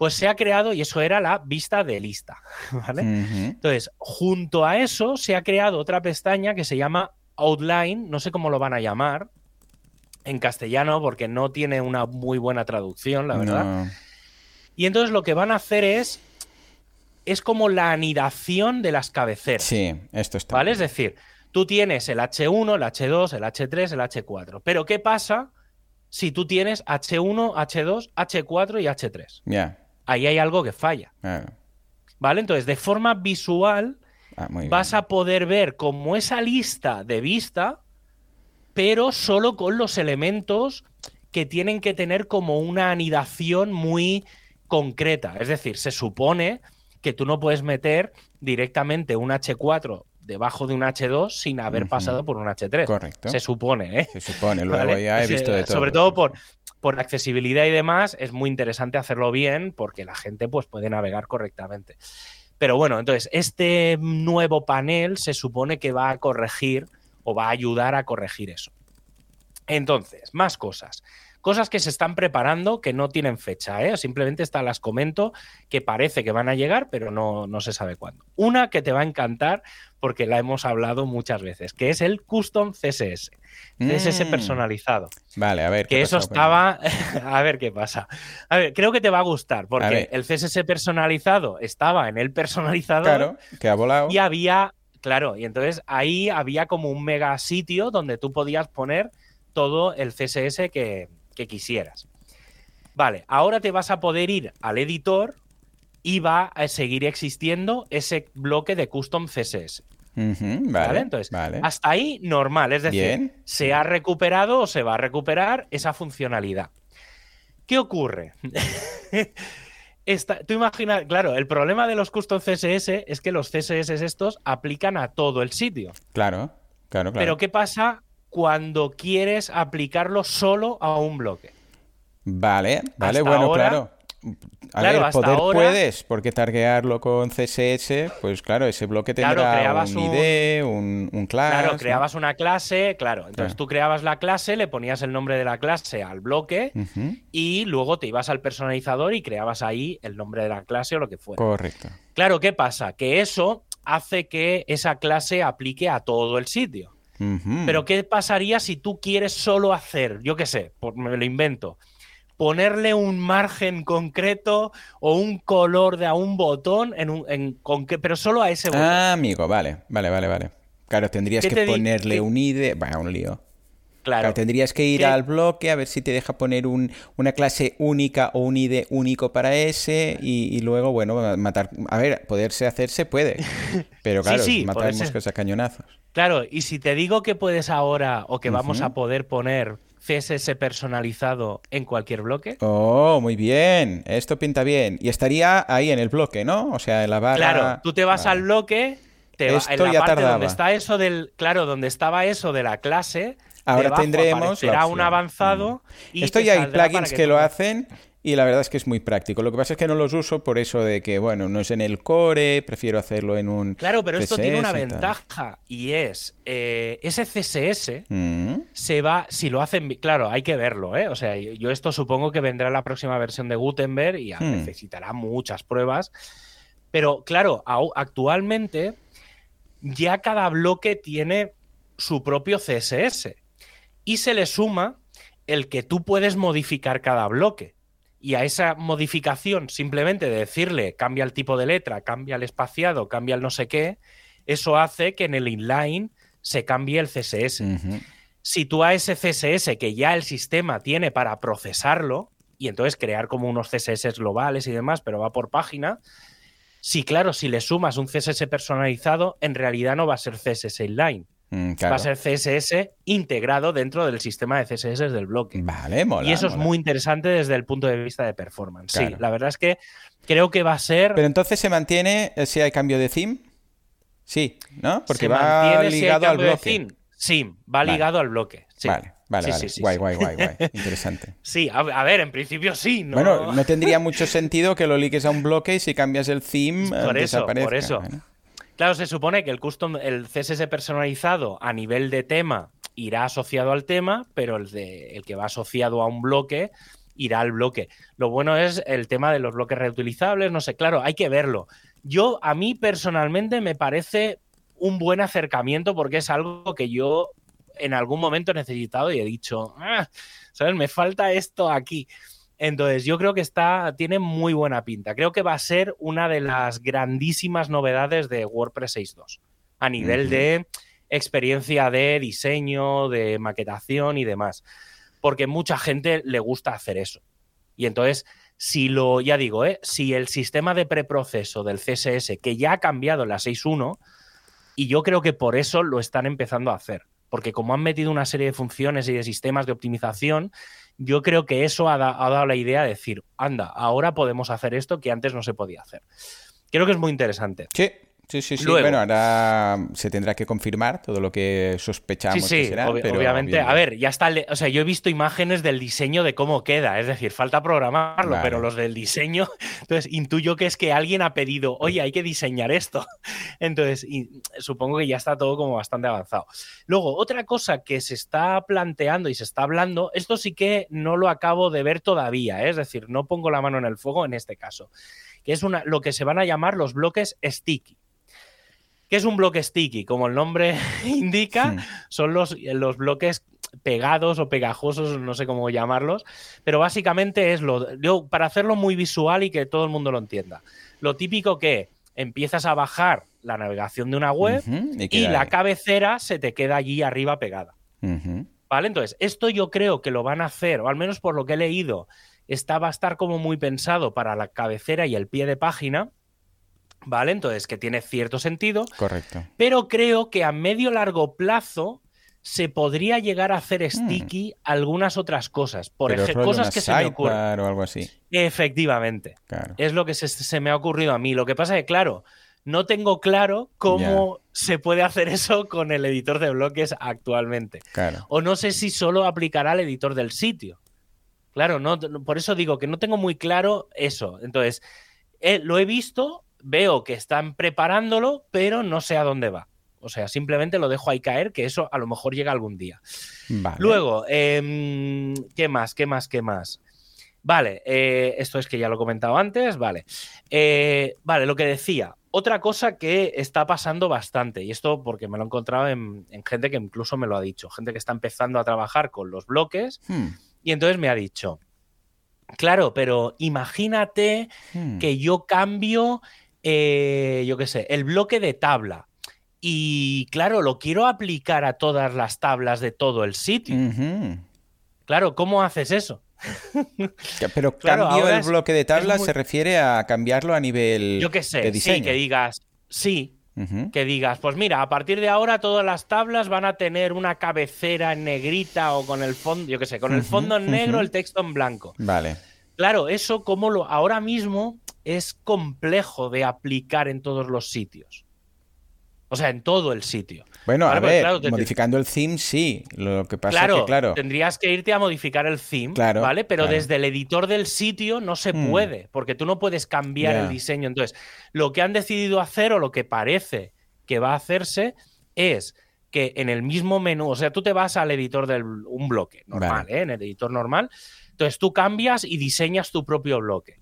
Pues se ha creado, y eso era la vista de lista, ¿vale? Entonces, junto a eso se ha creado otra pestaña que se llama Outline, no sé cómo lo van a llamar en castellano porque no tiene una muy buena traducción, la verdad. No. Y entonces lo que van a hacer es es como la anidación de las cabeceras, Sí, esto está. ¿vale? Es decir, tú tienes el H1, el H2, el H3, el H4, pero ¿qué pasa si tú tienes H1, H2, H4 y H3? Ya. Ahí hay algo que falla. ¿vale? Entonces, de forma visual Ah, vas a poder ver como esa lista de vista, pero solo con los elementos que tienen que tener como una anidación muy concreta. Es decir, se supone que tú no puedes meter directamente un H4 debajo de un H2 sin haber pasado por un H3. Correcto. Se supone, ¿eh? Se supone. Luego ¿vale? ya he visto de todo. Sobre todo por, por accesibilidad y demás, es muy interesante hacerlo bien porque la gente pues, puede navegar correctamente. Pero bueno, entonces, este nuevo panel se supone que va a corregir o va a ayudar a corregir eso. Entonces, más cosas. Cosas que se están preparando que no tienen fecha, ¿eh? simplemente estas las comento que parece que van a llegar, pero no, no se sabe cuándo. Una que te va a encantar porque la hemos hablado muchas veces, que es el Custom CSS. CSS Mm. personalizado. Vale, a ver. ¿qué Que eso pasó estaba. a ver qué pasa. A ver, creo que te va a gustar, porque el CSS personalizado estaba en el personalizador Claro, que ha volado. y había. Claro, y entonces ahí había como un mega sitio donde tú podías poner todo el CSS que, que quisieras. Vale, ahora te vas a poder ir al editor y va a seguir existiendo ese bloque de custom CSS. ¿Vale? vale, Entonces, vale. hasta ahí normal, es decir, Bien. se ha recuperado o se va a recuperar esa funcionalidad. ¿Qué ocurre? Esta- tú imaginas, claro, el problema de los custom CSS es que los CSS estos aplican a todo el sitio. Claro, claro, claro. Pero ¿qué pasa cuando quieres aplicarlo solo a un bloque? Vale, vale, Hasta bueno, ahora- claro. A Claro, ver, hasta poder ahora- puedes, porque targearlo con CSS, pues claro, ese bloque Claro, tendrá creabas un ID, un, un class. Claro, ¿no? creabas una clase, claro. Entonces Claro. tú creabas la clase, le ponías el nombre de la clase al bloque y luego te ibas al personalizador y creabas ahí el nombre de la clase o lo que fuera. Correcto. Claro, ¿qué pasa? Que eso hace que esa clase aplique a todo el sitio. Pero ¿qué pasaría si tú quieres solo hacer, yo qué sé, por- me lo invento, ponerle un margen concreto o un color de a un botón en un, en, con que, pero solo a ese botón? Ah, amigo, vale, vale, vale, vale. Claro, tendrías ¿Qué que ponerle un ID. Bah, un lío. Claro. tendrías que ir ¿Qué? al bloque a ver si te deja poner un- una clase única o un ID único para ese y, y luego, bueno, matar. A ver, poderse hacerse puede. Pero claro, sí, matar moscas a cañonazos. Claro, y si te digo que puedes ahora o que vamos a poder poner CSS personalizado en cualquier bloque. Oh, muy bien. Esto pinta bien. Y estaría ahí en el bloque, ¿no? O sea, en la barra. Claro, tú te vas Vale. al bloque, te va- en la ya parte tardaba. donde está eso del, claro, donde estaba eso de la clase, Ahora tendremos aparecerá un avanzado y Esto ya hay plugins que lo hacen y la verdad es que es muy práctico. Lo que pasa es que no los uso por eso de que, bueno, no es en el core, prefiero hacerlo en un. Claro, pero esto tiene una y ventaja y es eh, ese CSS Mm. se va, si lo hacen, claro, hay que verlo, ¿eh? O sea, yo esto supongo que vendrá en la próxima versión de Gutenberg y Hmm. necesitará muchas pruebas. Pero claro, actualmente ya cada bloque tiene su propio CSS y se le suma el que tú puedes modificar cada bloque. Y a esa modificación, simplemente de decirle cambia el tipo de letra, cambia el espaciado, cambia el no sé qué, eso hace que en el inline se cambie el CSS si tú a ese CSS que ya el sistema tiene para procesarlo, y entonces crear como unos CSS globales y demás, pero va por página, si claro, si le sumas un CSS personalizado, en realidad no va a ser CSS inline, Mm, va a ser CSS integrado dentro del sistema de CSS del bloque. Vale, mola. y eso es muy interesante desde el punto de vista de performance. Sí, la verdad es que creo que va a ser... Pero entonces se mantiene eh, si hay cambio de theme. Sí, ¿no? Porque se va si ligado al cambio de bloque. theme. Sí, va Vale. ligado al bloque. sí. Vale, vale, Sí, vale. sí, sí, guay, guay, guay, guay. Interesante. Sí, a, ver, en principio sí, ¿no? Bueno, no tendría mucho sentido que lo ligues a un bloque y si cambias el theme eh, Por eso, por desaparezca. eso. Bueno. Claro, se supone que el custom, el CSS personalizado a nivel de tema irá asociado al tema, pero el, de, el que va asociado a un bloque irá al bloque. Lo bueno es el tema de los bloques reutilizables, no sé, claro, hay que verlo. Yo, a mí personalmente me parece un buen acercamiento porque es algo que yo en algún momento he necesitado y he dicho, "Ah, ¿sabes? Me falta esto aquí. Entonces, yo creo que está, tiene muy buena pinta. Creo que va a ser una de las grandísimas novedades de WordPress 6.2 a nivel de experiencia de diseño, de maquetación y demás. Porque mucha gente le gusta hacer eso. Y entonces, si lo, ya digo, ¿eh? si el sistema de preproceso del CSS, que ya ha cambiado en la 6.1, y yo creo que por eso lo están empezando a hacer. Porque como han metido una serie de funciones y de sistemas de optimización, yo creo que eso ha, da- ha dado la idea de decir, anda, ahora podemos hacer esto que antes no se podía hacer. Creo que es muy interesante. Sí, sí, sí, sí. Luego- Bueno, ahora se tendrá que confirmar todo lo que sospechamos Sí, que será. pero obviamente. bien, A ver, ya está. O sea, yo he visto imágenes del diseño de cómo queda. Es decir, falta programarlo, Vale. pero los del diseño. Entonces, intuyo que es que alguien ha pedido, oye, hay que diseñar esto. Entonces, y supongo que ya está todo como bastante avanzado. Luego, otra cosa que se está planteando y se está hablando, esto sí que no lo acabo de ver todavía, ¿eh? es decir, no pongo la mano en el fuego en este caso, que es una, lo que se van a llamar los bloques sticky. ¿Qué es un bloque sticky? Como el nombre indica, son los, los bloques pegados o pegajosos, no sé cómo llamarlos, pero básicamente es lo, yo, para hacerlo muy visual y que todo el mundo lo entienda. Lo típico que empiezas a bajar la navegación de una web y la ahí. cabecera se te queda allí arriba pegada. ¿Vale? Entonces, esto yo creo que lo van a hacer, o al menos por lo que he leído, está, va a estar como muy pensado para la cabecera y el pie de página. ¿Vale? Entonces, que tiene cierto sentido Correcto. pero creo que a medio largo plazo se podría llegar a hacer sticky algunas otras cosas. Por Hmm. Ejemplo, cosas que se me ocurren. o algo así. Efectivamente. Claro. Es lo que se, se me ha ocurrido a mí. Lo que pasa es que, claro, no tengo claro cómo se puede hacer eso con el editor de bloques actualmente. Claro. O no sé si solo aplicará al editor del sitio. Claro, no, por eso digo que no tengo muy claro eso. Entonces, eh, lo he visto, veo que están preparándolo, pero no sé a dónde va. O sea, simplemente lo dejo ahí caer, que eso a lo mejor llega algún día. Vale. Luego, em, ¿qué más? ¿Qué más? ¿Qué más? Vale, eh, esto es que ya lo he comentado antes, vale. Eh, vale, lo que decía. Otra cosa que está pasando bastante, y esto porque me lo he encontrado en, en gente que incluso me lo ha dicho, gente que está empezando a trabajar con los bloques, Hmm, y entonces me ha dicho, claro, pero imagínate hmm. que yo cambio, eh, yo qué sé, el bloque de tabla y claro, lo quiero aplicar a todas las tablas de todo el sitio. Claro, ¿cómo haces eso? Pero cambio el bloque de tablas se refiere a cambiarlo a nivel Yo qué sé, de diseño. sí, que digas, sí, que digas, pues mira, a partir de ahora todas las tablas van a tener una cabecera en negrita o con el fondo, yo qué sé, con el fondo en negro, el texto en blanco. Vale. Claro, eso como lo ahora mismo es complejo de aplicar en todos los sitios. O sea, en todo el sitio. Bueno, a ver, modificando el theme sí. Lo que pasa es que, claro. Tendrías que irte a modificar el theme, ¿vale? Pero desde el editor del sitio no se hmm. puede, porque tú no puedes cambiar el diseño. Entonces, lo que han decidido hacer, o lo que parece que va a hacerse, es que en el mismo menú, o sea, tú te vas al editor de un bloque normal, ¿eh? En el editor normal. Entonces tú cambias y diseñas tu propio bloque.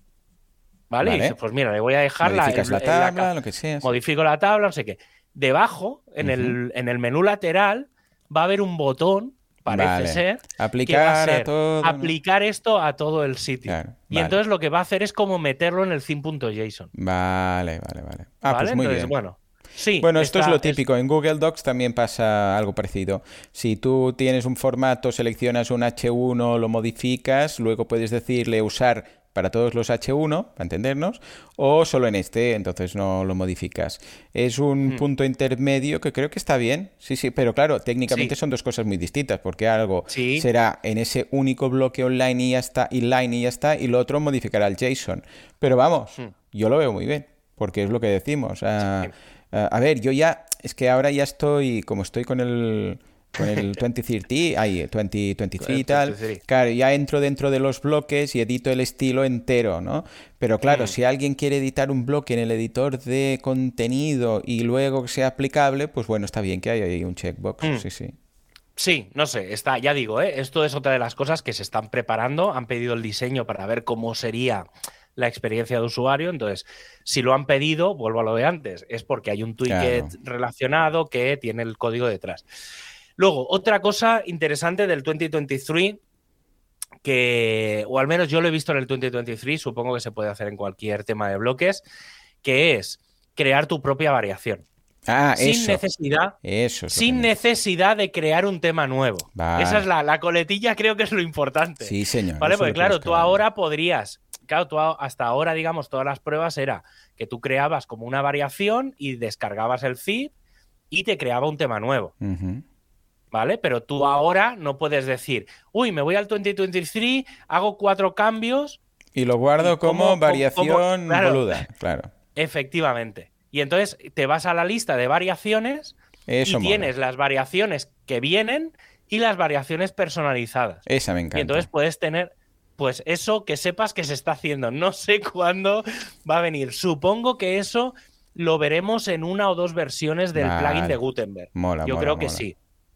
¿Vale? Y dices, pues mira, le voy a dejar la, la tabla, lo que sea. Modifico la tabla, no sé qué debajo, en, el, en el menú lateral, va a haber un botón, parece ser, aplicar, a todo... aplicar esto a todo el sitio. y entonces lo que va a hacer es como meterlo en el theme.json. Vale, vale, vale. Ah, pues muy bien. bueno. Sí, bueno, esto es lo típico. En Google Docs también pasa algo parecido. Si tú tienes un formato, seleccionas un H1, lo modificas, luego puedes decirle usar para todos los H1, para entendernos, o solo en este, entonces no lo modificas. Es un hmm. punto intermedio que creo que está bien, sí, sí, pero claro, técnicamente son dos cosas muy distintas, porque algo será en ese único bloque online y ya está, y line y ya está, y lo otro modificará el JSON. Pero vamos, hmm. yo lo veo muy bien, porque es lo que decimos. Ah, ah, a ver, yo ya, es que ahora ya estoy, como estoy con el con el 2030, ahí, 2023 y tal. Claro, ya entro dentro de los bloques y edito el estilo entero, ¿no? Pero claro, mm. si alguien quiere editar un bloque en el editor de contenido y luego que sea aplicable, pues bueno, está bien que haya ahí un checkbox, mm. sí, sí. Sí, no sé, está, ya digo, ¿eh? esto es otra de las cosas que se están preparando, han pedido el diseño para ver cómo sería la experiencia de usuario. Entonces, si lo han pedido, vuelvo a lo de antes, es porque hay un tweet relacionado que tiene el código detrás. Luego, otra cosa interesante del 2023 que, o al menos yo lo he visto en el 2023, supongo que se puede hacer en cualquier tema de bloques, que es crear tu propia variación. Ah, sin necesidad, eso sin necesidad de crear un tema nuevo. Esa es la, coletilla, creo que es lo importante. Sí, señor. Vale, porque claro, tú ahora podrías, claro, tú hasta ahora, digamos, todas las pruebas era que tú creabas como una variación y descargabas el zip y te creaba un tema nuevo. ¿vale? Pero tú ahora no puedes decir, uy, me voy al 2023, hago cuatro cambios. Y lo guardo como, variación boluda, claro. Efectivamente. Y entonces te vas a la lista de variaciones y tienes las variaciones que vienen y las variaciones personalizadas. Esa me encanta. Y entonces puedes tener, pues eso que sepas que se está haciendo. No sé cuándo va a venir. Supongo que eso lo veremos en una o dos versiones del plugin de Gutenberg. Mola, Yo creo que sí.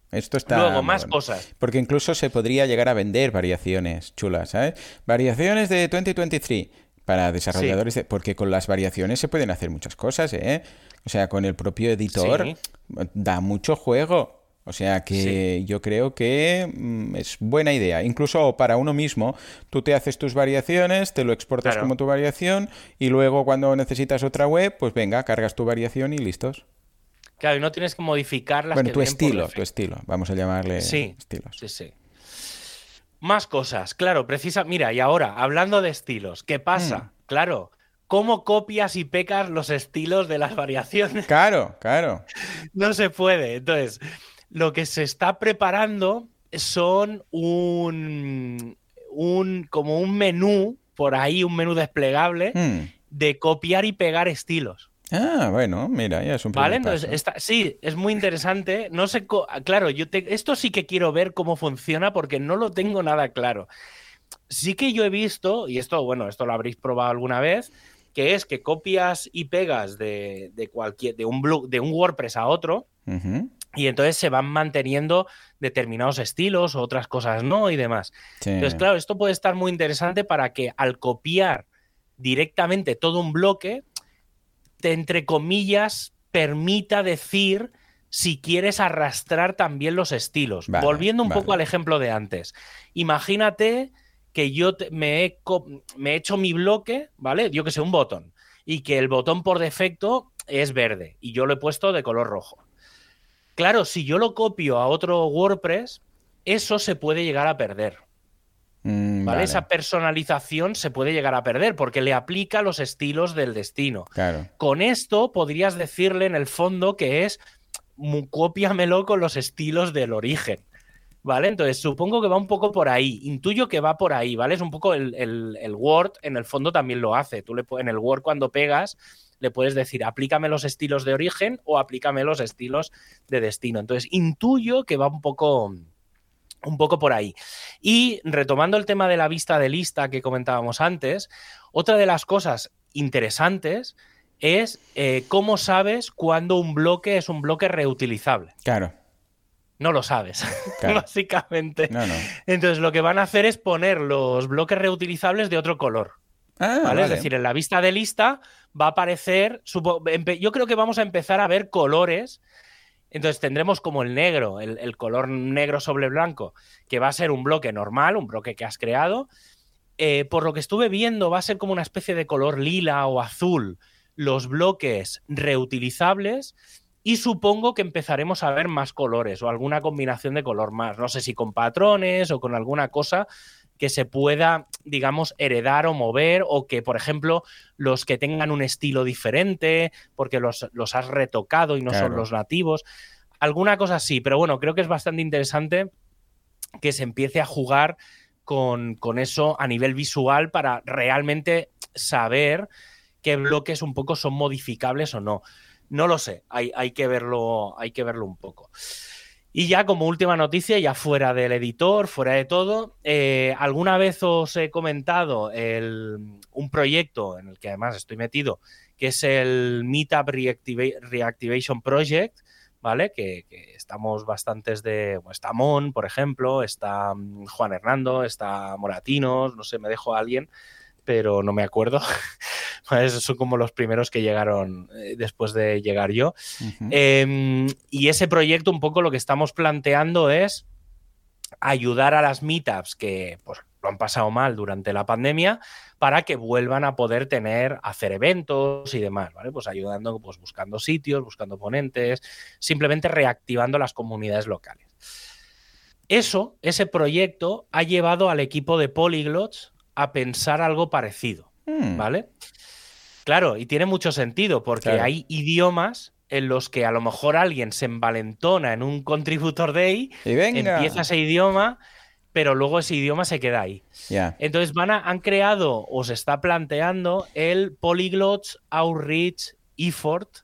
Esto está. Luego, más cosas. Porque incluso se podría llegar a vender variaciones chulas, ¿sabes? Variaciones de 2023 para desarrolladores, porque con las variaciones se pueden hacer muchas cosas, ¿eh? O sea, con el propio editor da mucho juego. O sea que yo creo que mm, es buena idea. Incluso para uno mismo, tú te haces tus variaciones, te lo exportas como tu variación y luego cuando necesitas otra web, pues venga, cargas tu variación y listos. Claro, y no tienes que modificar las bueno, tu estilo, tu estilo, vamos a llamarle sí, estilos. Sí, sí. Más cosas, claro, precisa. Mira, y ahora, hablando de estilos, ¿qué pasa? Mm. Claro, ¿cómo copias y pecas los estilos de las variaciones? Claro, claro. no se puede. Entonces, lo que se está preparando son un, un como un menú, por ahí, un menú desplegable mm. de copiar y pegar estilos. Ah, bueno, mira, ya es un Vale, entonces sí, es muy interesante. No sé, claro, yo esto sí que quiero ver cómo funciona porque no lo tengo nada claro. Sí que yo he visto, y esto, bueno, esto lo habréis probado alguna vez, que es que copias y pegas de, cualquier, de un de un WordPress a otro, y entonces se van manteniendo determinados estilos, otras cosas no, y demás. Entonces, claro, esto puede estar muy interesante para que al copiar directamente todo un bloque, entre comillas, permita decir si quieres arrastrar también los estilos. Volviendo un poco al ejemplo de antes. Imagínate que yo me, he me, he hecho mi bloque, ¿vale? Yo que sé, un botón. y que el botón por defecto es verde y yo lo he puesto de color rojo. Claro, si yo lo copio a otro WordPress, eso se puede llegar a perder. Mm, ¿vale? Esa personalización se puede llegar a perder porque le aplica los estilos del destino. Claro. Con esto podrías decirle en el fondo que es cópiamelo con los estilos del origen. ¿Vale? Entonces, supongo que va un poco por ahí. Intuyo que va por ahí, ¿vale? Es un poco el, el, Word, en el fondo también lo hace. Tú le, en el Word cuando pegas, le puedes decir, aplícame los estilos de origen o aplícame los estilos de destino. Entonces, intuyo que va un poco, un poco por ahí. Y retomando el tema de la vista de lista que comentábamos antes, otra de las cosas interesantes es eh, cómo sabes cuándo un bloque es un bloque reutilizable. Claro. No lo sabes, básicamente. No, no. Entonces lo que van a hacer es poner los bloques reutilizables de otro color. Ah, Es decir, en la vista de lista va a aparecer, yo creo que vamos a empezar a ver colores. Entonces tendremos como el negro, el, color negro sobre blanco, que va a ser un bloque normal, un bloque que has creado. Eh, por lo que estuve viendo, va a ser como una especie de color lila o azul los bloques reutilizables y supongo que empezaremos a ver más colores o alguna combinación de color más. No sé si con patrones o con alguna cosa que se pueda, digamos, heredar o mover o que, por ejemplo, los que tengan un estilo diferente porque los, has retocado y no son los nativos. Alguna cosa así, pero bueno, creo que es bastante interesante que se empiece a jugar con, con eso a nivel visual para realmente saber qué bloques un poco son modificables o no. No lo sé, hay, hay, que, verlo, hay que verlo un poco. Y ya como última noticia, ya fuera del editor, fuera de todo, eh, alguna vez os he comentado un proyecto en el que además estoy metido, que es el Meetup Reactivation Project, ¿vale? Que, estamos bastantes de. está Mon, por ejemplo, está mm, Juan Hernando, está Moratinos, no sé, me dejo alguien, pero no me acuerdo. Esos son como los primeros que llegaron eh, después de llegar yo. Em, y ese proyecto, un poco lo que estamos planteando es ayudar a las meetups que pues, lo han pasado mal durante la pandemia para que vuelvan a poder tener, hacer eventos y demás, ¿vale? Pues ayudando, pues buscando sitios, buscando ponentes, simplemente reactivando las comunidades locales. Eso, ese proyecto, ha llevado al equipo de Polyglots a pensar algo parecido, hmm. ¿vale? Claro, y tiene mucho sentido porque hay idiomas en los que a lo mejor alguien se envalentona en un contributor day, y empieza ese idioma, pero luego ese idioma se queda ahí. Entonces van a, han creado o se está planteando el Polyglots Outreach Effort,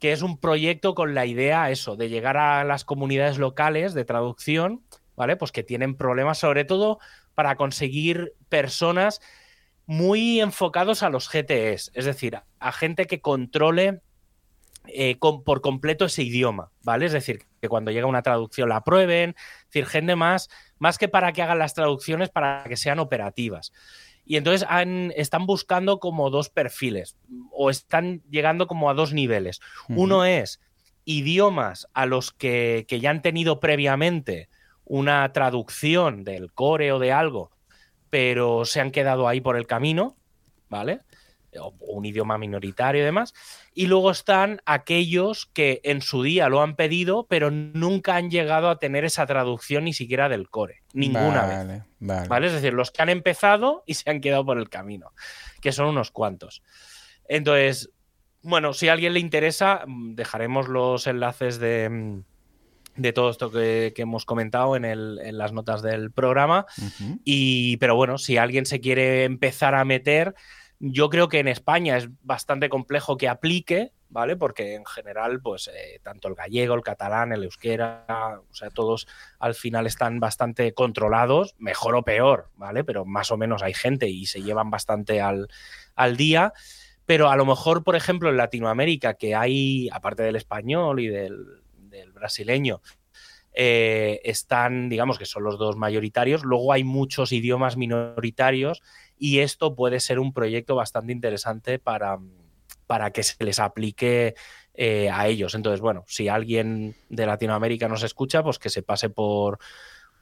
que es un proyecto con la idea eso, de llegar a las comunidades locales de traducción, ¿vale? Pues que tienen problemas sobre todo para conseguir personas muy enfocados a los GTEs, es decir, a gente que controle eh, por completo ese idioma, ¿vale? Es decir, que cuando llega una traducción la aprueben, es decir, gente más, más que para que hagan las traducciones, para que sean operativas. Y entonces están buscando como dos perfiles, o están llegando como a dos niveles. Uno es idiomas a los que, que ya han tenido previamente una traducción del core o de algo pero se han quedado ahí por el camino, ¿vale? O un idioma minoritario y demás. Y luego están aquellos que en su día lo han pedido, pero nunca han llegado a tener esa traducción ni siquiera del core. Ninguna vez. Vale. Es decir, los que han empezado y se han quedado por el camino, que son unos cuantos. Entonces, bueno, si a alguien le interesa, mm, dejaremos los enlaces de mm, de todo esto que, hemos comentado en, las notas del programa. y, pero bueno, si alguien se quiere empezar a meter, yo creo que en España es bastante complejo que aplique, ¿vale? Porque en general, pues eh, tanto el gallego, el catalán, el euskera, o sea, todos al final están bastante controlados, mejor o peor, ¿vale? Pero más o menos hay gente y se llevan bastante al, al día. Pero a lo mejor, por ejemplo, en Latinoamérica, que hay, aparte del español y del, del brasileño, eh, están, digamos que son los dos mayoritarios. Luego hay muchos idiomas minoritarios y esto puede ser un proyecto bastante interesante para, para que se les aplique eh, a ellos. Entonces, bueno, si alguien de Latinoamérica nos escucha, pues que se pase por,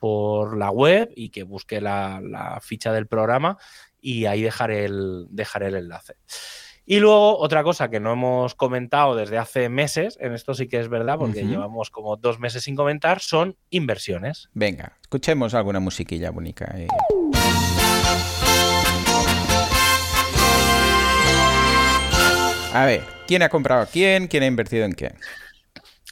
por la web y que busque la, ficha del programa y ahí dejaré el, dejaré el enlace. Y luego, otra cosa que no hemos comentado desde hace meses, en esto sí que es verdad, porque llevamos como dos meses sin comentar, son inversiones. Venga, escuchemos alguna musiquilla bonita. eh. A ver, ¿quién ha comprado a quién? ¿Quién ha invertido en qué?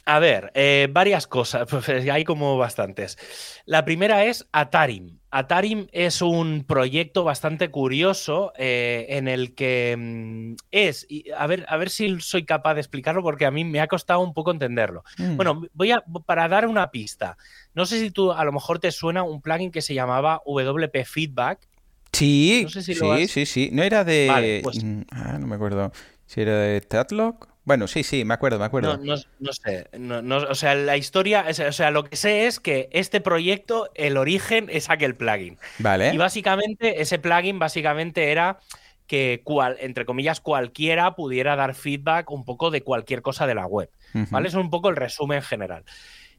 A ver, eh, varias cosas, pues hay como bastantes. La primera es Atarim. Atarim es un proyecto bastante curioso eh, en el que mm, es, y a ver, a ver si soy capaz de explicarlo porque a mí me ha costado un poco entenderlo. Mm. Bueno, voy a, para dar una pista, no sé si tú a lo mejor te suena un plugin que se llamaba WP Feedback. Sí, no sé si sí, lo has- sí, sí. No era de... Vale, pues- Mm, Ah, no me acuerdo. Si era de Tatlock. Bueno, sí, sí, me acuerdo, me acuerdo. No, no, no sé, no- o sea, la historia, o sea, lo que sé es que este proyecto, el origen es aquel plugin. Vale. Y básicamente, ese plugin básicamente era que, cual, entre comillas, cualquiera pudiera dar feedback un poco de cualquier cosa de la web. ¿Vale? Es un poco el resumen general.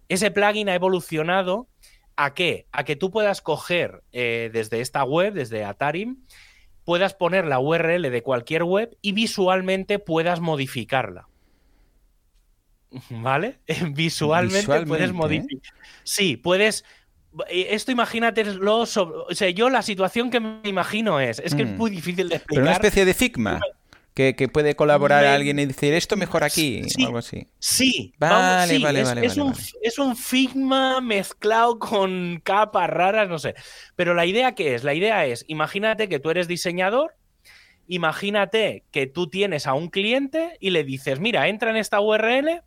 Ese plugin ha evolucionado a qué? A que tú puedas coger eh, desde esta web, desde Atarim, puedas poner la URL de cualquier web y visualmente puedas modificarla. ¿Vale? Visualmente, puedes ¿eh? modificar. Sí, puedes. eh, Esto imagínatelo. sobre- O sea, yo la situación que me imagino es. Es que es Mm. muy difícil de Pero una explicar. especie de Figma. Que, que puede colaborar Me- alguien y decir esto mejor aquí Sí. o algo así. Sí, Vale, vamos, sí, vale, es, vale, es vale, un, vale. es un Figma mezclado con capas raras, no sé. Pero la idea qué es? La idea es, imagínate que tú eres diseñador, imagínate que tú tienes a un cliente y le dices, mira, entra en esta URL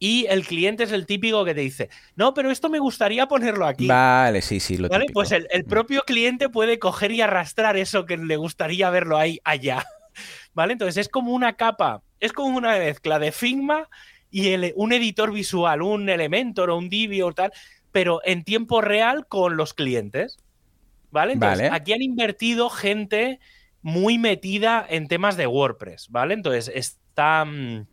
y el cliente es el típico que te dice, no, pero esto me gustaría ponerlo aquí. Vale, sí, sí, lo ¿Vale? típico. Pues el, el Mm. propio cliente puede coger y arrastrar eso que le gustaría verlo ahí allá. ¿Vale? Entonces es como una capa, es como una mezcla de Figma y el- un editor visual, un Elementor o un Divi o tal, pero en tiempo real con los clientes. ¿Vale? Entonces, Vale. aquí han invertido gente muy metida en temas de WordPress, ¿vale? Entonces está, mm,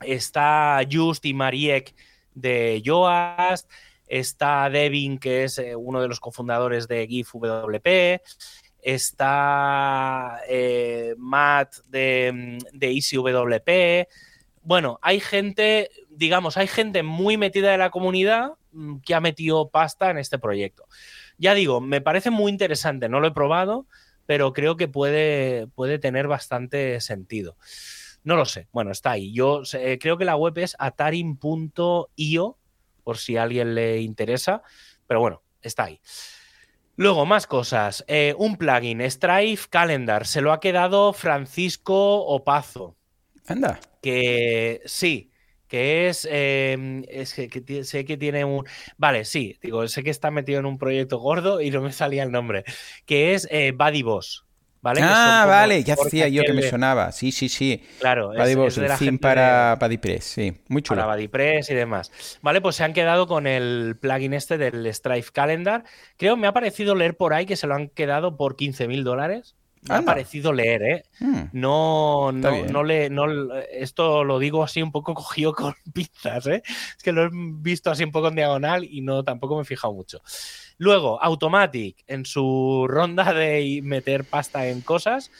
está Just y Mariek de Yoast, está Devin, que es eh, uno de los cofundadores de GIF WP, está eh, Matt de, mm, de EasyWP. Bueno, hay gente, digamos, hay gente muy metida de la comunidad mm, que ha metido pasta en este proyecto. Ya digo, me parece muy interesante, no lo he probado, pero creo que puede, puede tener bastante sentido. No lo sé, bueno, está ahí. Yo eh, creo que la web es atarim.io, por si a alguien le interesa, pero bueno, está ahí. Luego, más cosas. Eh, un plugin, Strife Calendar, se lo ha quedado Francisco Opazo, Anda. que sí, que es, eh, es que, sé que tiene un... Vale, sí, digo, sé que está metido en un proyecto gordo y no me salía el nombre, que es eh, Buddy Boss. Ah, como vale, ya decía yo que me sonaba. Sí, sí, sí. Claro, es, es de la gente para de- BuddyPress, sí. Muy chulo. para BuddyPress y demás. Vale, pues se han quedado con el plugin este del Strife Calendar. Creo, me ha parecido leer por ahí que se lo han quedado por 15 mil dólares. Me ha parecido leer, ¿eh? Mm, No, no, no le, no, esto lo digo así un poco cogido con pinzas, ¿eh? Es que lo he visto así un poco en diagonal y no tampoco me he fijado mucho. Luego, Automatic, en su ronda de meter pasta en cosas,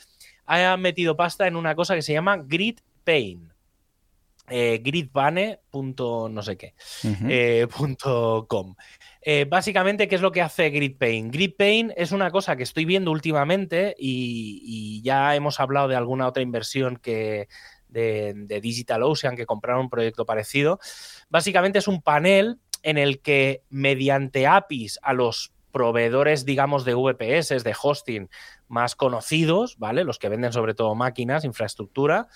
ha metido pasta en una cosa que se llama Grid Pain. Eh, gridbane. punto no sé qué. eh, punto com. Eh, básicamente, ¿qué es lo que hace GridPaint? GridPaint es una cosa que estoy viendo últimamente y, y ya hemos hablado de alguna otra inversión que de, de DigitalOcean que compraron un proyecto parecido. Básicamente es un panel en el que mediante APIs a los proveedores, digamos, de VPS, de hosting más conocidos, ¿vale? Los que venden sobre todo máquinas, infraestructura,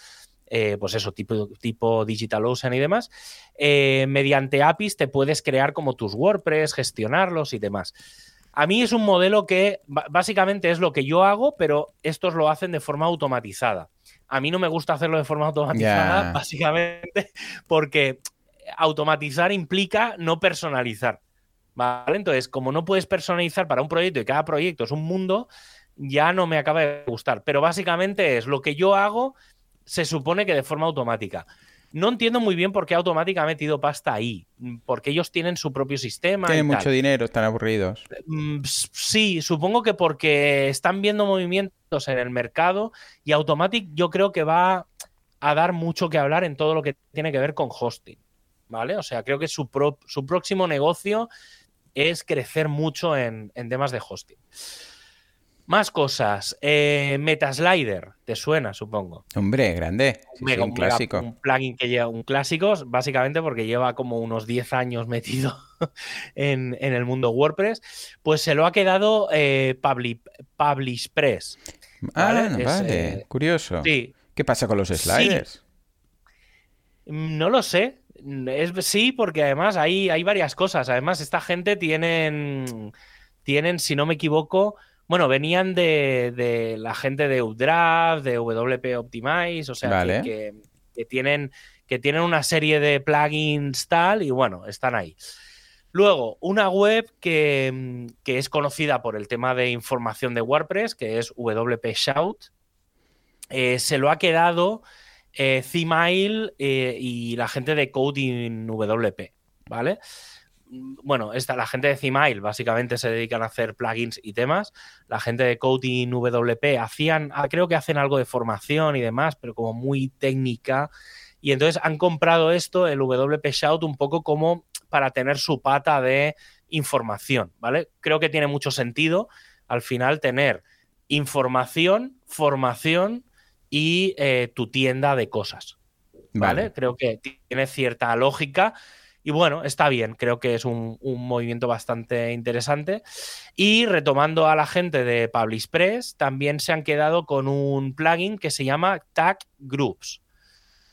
eh, pues eso, tipo, tipo DigitalOcean y demás, eh, mediante APIs te puedes crear como tus WordPress, gestionarlos y demás. A mí es un modelo que básicamente es lo que yo hago, pero estos lo hacen de forma automatizada. A mí no me gusta hacerlo de forma automatizada, básicamente porque automatizar implica no personalizar. ¿Vale? Entonces, como no puedes personalizar para un proyecto y cada proyecto es un mundo, ya no me acaba de gustar. Pero básicamente es lo que yo hago, se supone que de forma automática. No entiendo muy bien por qué Automatic ha metido pasta ahí, porque ellos tienen su propio sistema. Tienen mucho dinero, están aburridos. Mm, sí, supongo que porque están viendo movimientos en el mercado y Automatic yo creo que va a dar mucho que hablar en todo lo que tiene que ver con hosting. ¿Vale? O sea, creo que su, su próximo negocio es crecer mucho en, en temas de hosting. Más cosas. Eh, Metaslider, te suena, supongo. Hombre, grande. un, clásico. Un plugin que lleva un clásico, básicamente porque lleva como unos 10 años metido en, el mundo WordPress. Pues se lo ha quedado eh, Publish, Press. Ah, vale. Eh, Curioso. Sí. ¿Qué pasa con los sliders? No lo sé. Es, sí, porque además hay, hay varias cosas. Además, esta gente tienen, tienen, si no me equivoco, bueno, venían de, la gente de Updraft, de WP Optimize, o sea, que, tienen, que tienen una serie de plugins tal y bueno, están ahí. Luego, una web que, es conocida por el tema de información de WordPress, que es WP Shout, eh, se lo ha quedado eh, eh, y la gente de Coding WP, ¿vale? bueno, esta, la gente de Cmail básicamente se dedican a hacer plugins y temas. La gente de Coding WP hacían, ah, creo que hacen algo de formación y demás, pero como muy técnica. Y entonces han comprado esto, el WP Shout, un poco como para tener su pata de información, ¿vale? Creo que tiene mucho sentido al final tener información, formación y eh, tu tienda de cosas. ¿Vale? Creo que tiene cierta lógica y bueno, está bien, creo que es un, movimiento bastante interesante. Y retomando a la gente de Publish también se han quedado con un plugin que se llama Tag Groups,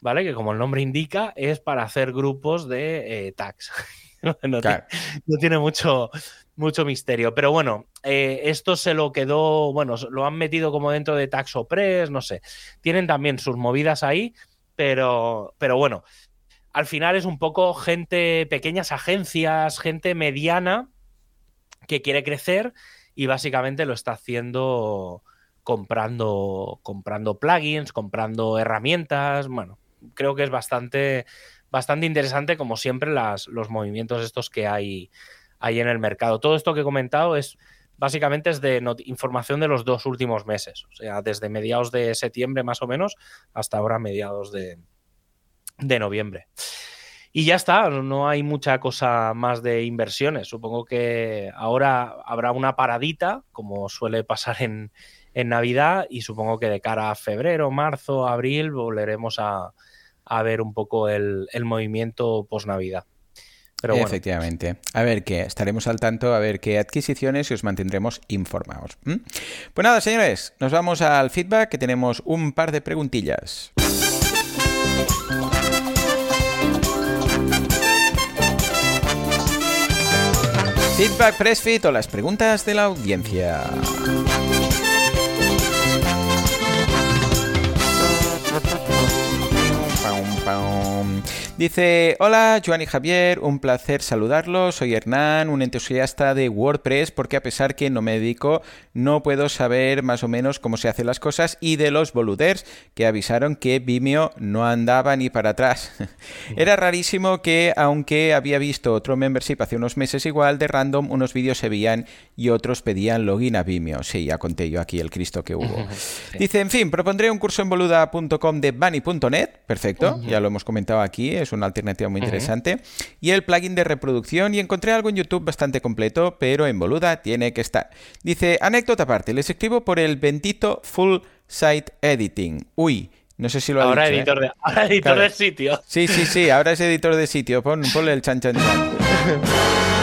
¿vale? Que como el nombre indica, es para hacer grupos de eh, tags. no, tiene mucho, mucho misterio. Pero bueno, eh, esto se lo quedó, bueno, lo han metido como dentro de Taxopress, no sé. Tienen también sus movidas ahí, pero, pero bueno, al final es un poco gente, pequeñas agencias, gente mediana que quiere crecer y básicamente lo está haciendo comprando, comprando plugins, comprando herramientas. Bueno, creo que es bastante, bastante interesante, como siempre, los movimientos estos que hay, hay en el mercado. Todo esto que he comentado es básicamente es de información de los dos últimos meses, o sea, desde mediados de septiembre más o menos hasta ahora mediados de, de noviembre. Y ya está, no hay mucha cosa más de inversiones. Supongo que ahora habrá una paradita, como suele pasar en, Navidad, y supongo que de cara a febrero, marzo, abril volveremos a, ver un poco el, movimiento post-Navidad. Pero Efectivamente. A ver qué, estaremos al tanto, a ver qué adquisiciones y os mantendremos informados. Pues nada, señores, nos vamos al feedback, que tenemos un par de preguntillas. Feedback Pressfit o las preguntas de la audiencia. Dice, hola Joan y Javier, un placer saludarlos. Soy Hernán, un entusiasta de WordPress porque a pesar que no me dedico, no puedo saber más o menos cómo se hacen las cosas y de los boluders que avisaron que Vimeo no andaba ni para atrás. Era rarísimo que, aunque había visto otro membership hace unos meses igual, de random unos vídeos se veían y otros pedían login a Vimeo. Sí, ya conté yo aquí el Cristo que hubo. Dice, en fin, propondré un curso en boluda.com de bunny.net. Perfecto, ya lo hemos comentado aquí, es una alternativa muy interesante. Y el plugin de reproducción, y encontré algo en YouTube bastante completo, pero en boluda tiene que estar. Dice, anécdota aparte, les escribo por el bendito Full Site Editing. Uy, no sé si lo ha ahora dicho, ¿eh? editor de, Ahora editor de sitio. Sí, sí, sí, ahora es editor de sitio. Pon, ponle el chan chan chan.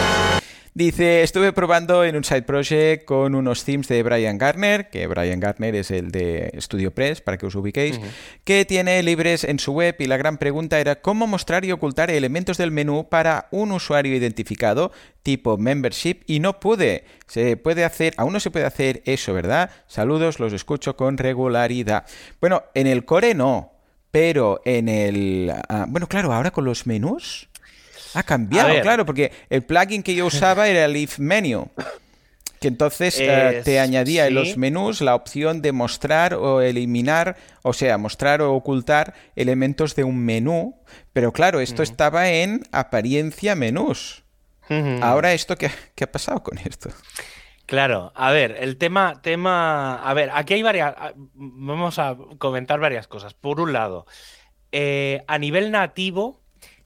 Dice, estuve probando en un side project con unos themes de Brian Garner, que Brian Garner es el de Studio Press, para que os ubiquéis, que tiene libres en su web y la gran pregunta era cómo mostrar y ocultar elementos del menú para un usuario identificado tipo membership y no pude. Se puede hacer, aún no se puede hacer eso, ¿verdad? Saludos, los escucho con regularidad. Bueno, en el core no, pero en el... Ah, bueno, claro, ahora con los menús... Ha cambiado, claro, porque el plugin que yo usaba era el If Menu. Que entonces eh, te añadía en los menús la opción de mostrar o eliminar, o sea, mostrar o ocultar elementos de un menú. Pero claro, esto estaba en apariencia menús. Ahora, ¿esto qué, qué, ha pasado con esto? Claro, a ver, el tema, tema, a ver, aquí hay varias, vamos a comentar varias cosas. Por un lado, eh, a nivel nativo,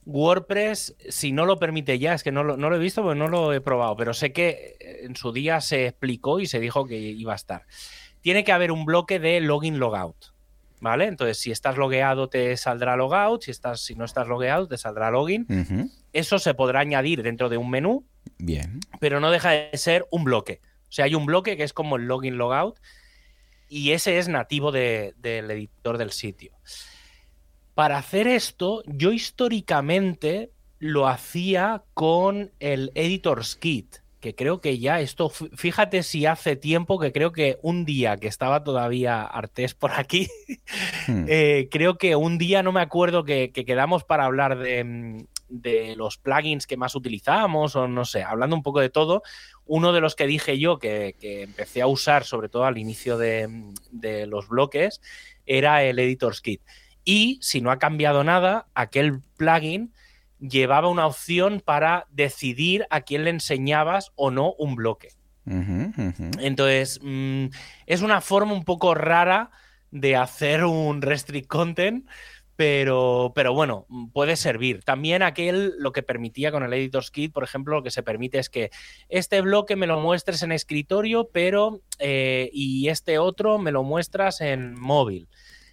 WordPress, si no lo permite ya, es que no lo, he visto porque no lo he probado, pero sé que eh, en su día se explicó y se dijo que iba a estar. Tiene que haber un bloque de login logout. ¿Vale? Entonces, si estás logueado, te saldrá logout. Si, estás, si no estás logueado, te saldrá login. Eso se podrá añadir dentro de un menú. Bien. Pero no deja de ser un bloque. O sea, hay un bloque que es como el login logout. Y ese es nativo del editor del sitio. Para hacer esto, yo históricamente lo hacía con el Editor's Kit, que creo que ya esto, fíjate si hace tiempo que creo que un día que estaba todavía Artés por aquí, hmm. eh, creo que un día no me acuerdo que, quedamos para hablar de, los plugins que más utilizamos o no sé, hablando un poco de todo, uno de los que dije yo que, empecé a usar sobre todo al inicio de, de los bloques era el Editor's Kit. Y si no ha cambiado nada, aquel plugin llevaba una opción para decidir a quién le enseñabas o no un bloque. Entonces, mm, es una forma un poco rara de hacer un restrict content, pero, pero bueno, puede servir. También aquel lo que permitía con el Editor's Kit, por ejemplo, lo que se permite es que este bloque me lo muestres en escritorio, pero eh, y este otro me lo muestras en móvil.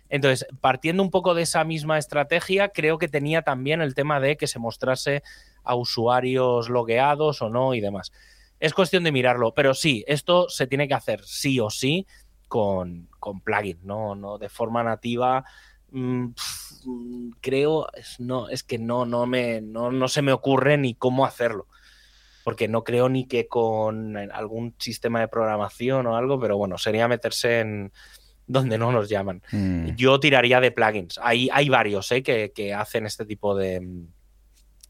Entonces, partiendo un poco de esa misma estrategia, creo que tenía también el tema de que se mostrase a usuarios logueados o no y demás. Es cuestión de mirarlo, pero sí, esto se tiene que hacer sí o sí con, con plugin, ¿no? no de forma nativa. Mm, creo, no, es que no, no, me, no, no se me ocurre ni cómo hacerlo porque no creo ni que con algún sistema de programación o algo, pero bueno, sería meterse en, donde no nos llaman. Mm. Yo tiraría de plugins. Hay, hay varios ¿eh? que, hacen este tipo de,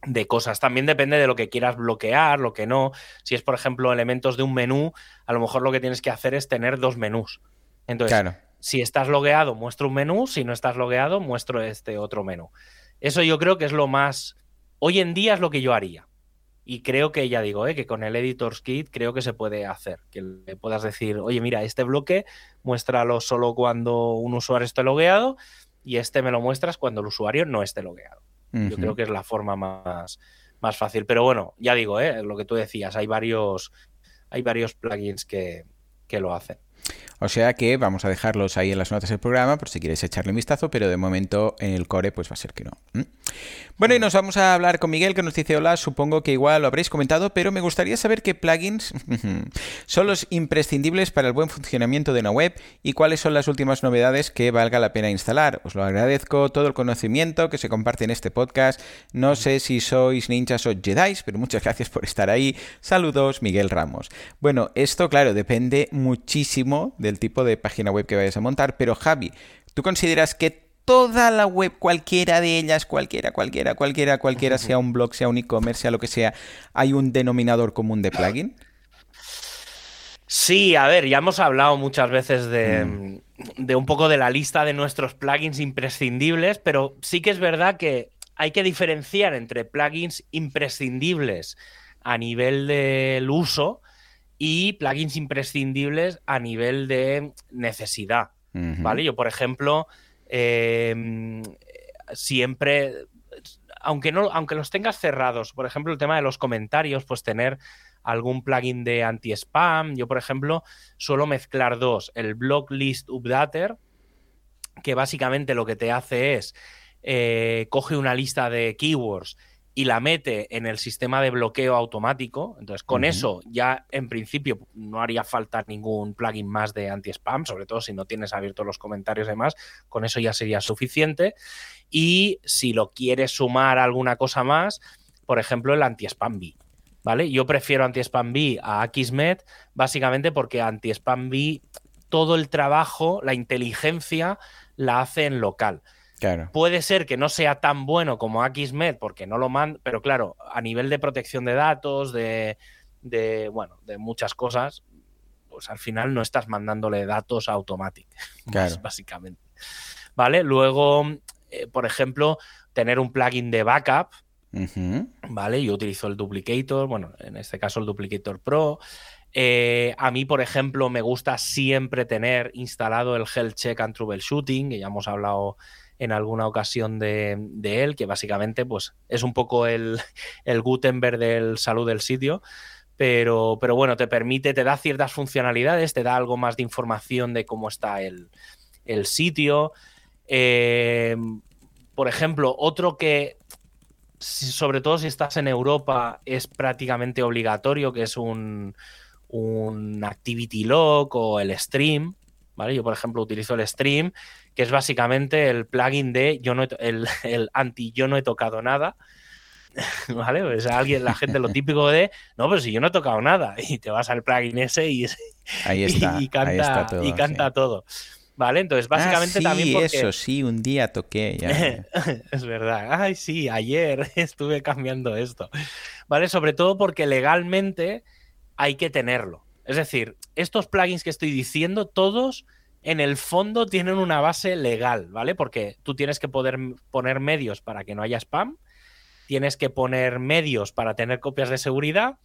de, cosas. También depende de lo que quieras bloquear, lo que no. Si es, por ejemplo, elementos de un menú, a lo mejor lo que tienes que hacer es tener dos menús. Entonces, si estás logueado, muestro un menú. Si no estás logueado, muestro este otro menú. Eso yo creo que es lo más... Hoy en día es lo que yo haría. Y creo que, ya digo, ¿eh? que con el Editor's Kit creo que se puede hacer. Que le puedas decir, oye, mira, este bloque muéstralo solo cuando un usuario esté logueado y este me lo muestras cuando el usuario no esté logueado. Yo creo que es la forma más, más fácil. Pero bueno, ya digo, ¿eh? lo que tú decías, hay varios, hay varios plugins que, que lo hacen. O sea que vamos a dejarlos ahí en las notas del programa por si quieres echarle un vistazo, pero de momento en el core pues va a ser que no. Bueno, y nos vamos a hablar con Miguel que nos dice hola, supongo que igual lo habréis comentado, pero me gustaría saber qué plugins son los imprescindibles para el buen funcionamiento de una web y cuáles son las últimas novedades que valga la pena instalar. Os lo agradezco todo el conocimiento que se comparte en este podcast. No sé si sois ninjas o jedis, pero muchas gracias por estar ahí. Saludos, Miguel Ramos. Bueno, esto claro, depende muchísimo de del tipo de página web que vayas a montar. Pero Javi, ¿tú consideras que toda la web, cualquiera de ellas, cualquiera, cualquiera, cualquiera, cualquiera, sea un blog, sea un e-commerce, sea lo que sea, hay un denominador común de plugin? Sí, a ver, ya hemos hablado muchas veces de, mm. de, un poco de la lista de nuestros plugins imprescindibles, pero sí que es verdad que hay que diferenciar entre plugins imprescindibles a nivel del uso y plugins imprescindibles a nivel de necesidad. ¿Vale? Yo, por ejemplo, em, siempre, aunque, no, aunque los tengas cerrados, por ejemplo, el tema de los comentarios, pues tener algún plugin de anti-spam. Yo, por ejemplo, suelo mezclar dos. El Block List Updater, que básicamente lo que te hace es eh, coge una lista de keywords y la mete en el sistema de bloqueo automático. Entonces, con eso ya en principio no haría falta ningún plugin más de anti-spam, sobre todo si no tienes abiertos los comentarios y demás, con eso ya sería suficiente. Y si lo quieres sumar alguna cosa más, por ejemplo, el anti-spam B. ¿Vale? Yo prefiero anti-spam B a Akismet básicamente porque anti-spam B todo el trabajo, la inteligencia la hace en local. Puede ser que no sea tan bueno como Akismet porque no lo manda, pero claro, a nivel de protección de datos, de, bueno, de muchas cosas, pues al final no estás mandándole datos a Automatic, Claro. básicamente. ¿Vale? Luego, eh, por ejemplo, tener un plugin de backup. ¿vale? Yo utilizo el Duplicator, bueno, en este caso el Duplicator Pro. Eh, a mí, por ejemplo, me gusta siempre tener instalado el Health Check and Troubleshooting, que ya hemos hablado en alguna ocasión de, él, que básicamente pues, es un poco el, el Gutenberg del salud del sitio. Pero, pero bueno, te permite, te da ciertas funcionalidades, te da algo más de información de cómo está el, el sitio. Eh, por ejemplo, otro que sobre todo si estás en Europa, es prácticamente obligatorio, que es un, un activity log o el stream. ¿Vale? Yo, por ejemplo, utilizo el stream, que es básicamente el plugin de yo no he el, el anti yo no he tocado nada. ¿Vale? Pues alguien, la gente, lo típico de no, pero si yo no he tocado nada. Y te vas al plugin ese y, Ahí y- canta, ahí está todo. y canta sí. todo. ¿Vale? Entonces, básicamente Ah, sí, también porque. eso, sí, un día toqué. ya. Es verdad. Ay, sí, ayer estuve cambiando esto. ¿Vale? Sobre todo porque legalmente hay que tenerlo. Es decir, estos plugins que estoy diciendo, todos en el fondo tienen una base legal, ¿vale? Porque tú tienes que poder poner medios para que no haya spam, tienes que poner medios para tener copias de seguridad,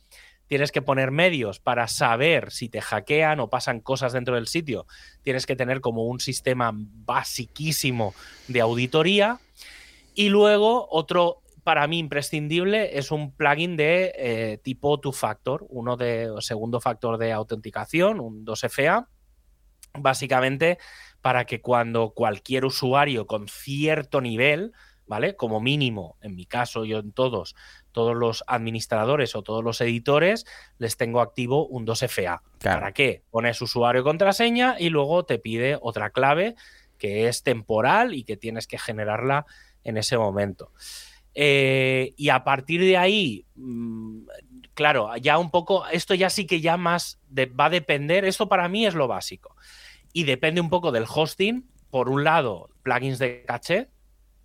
tienes que poner medios para saber si te hackean o pasan cosas dentro del sitio, tienes que tener como un sistema basiquísimo de auditoría y luego otro para mí imprescindible es un plugin de eh, tipo two factor, uno de segundo factor de autenticación, un 2FA, básicamente para que cuando cualquier usuario con cierto nivel, ¿vale? Como mínimo, en mi caso, yo en todos, todos los administradores o todos los editores, les tengo activo un 2FA. Claro. ¿Para qué? Pones usuario y contraseña y luego te pide otra clave que es temporal y que tienes que generarla en ese momento. Eh, y a partir de ahí, mmm, claro, ya un poco, esto ya sí que ya más de, va a depender, esto para mí es lo básico. Y depende un poco del hosting. Por un lado, plugins de caché,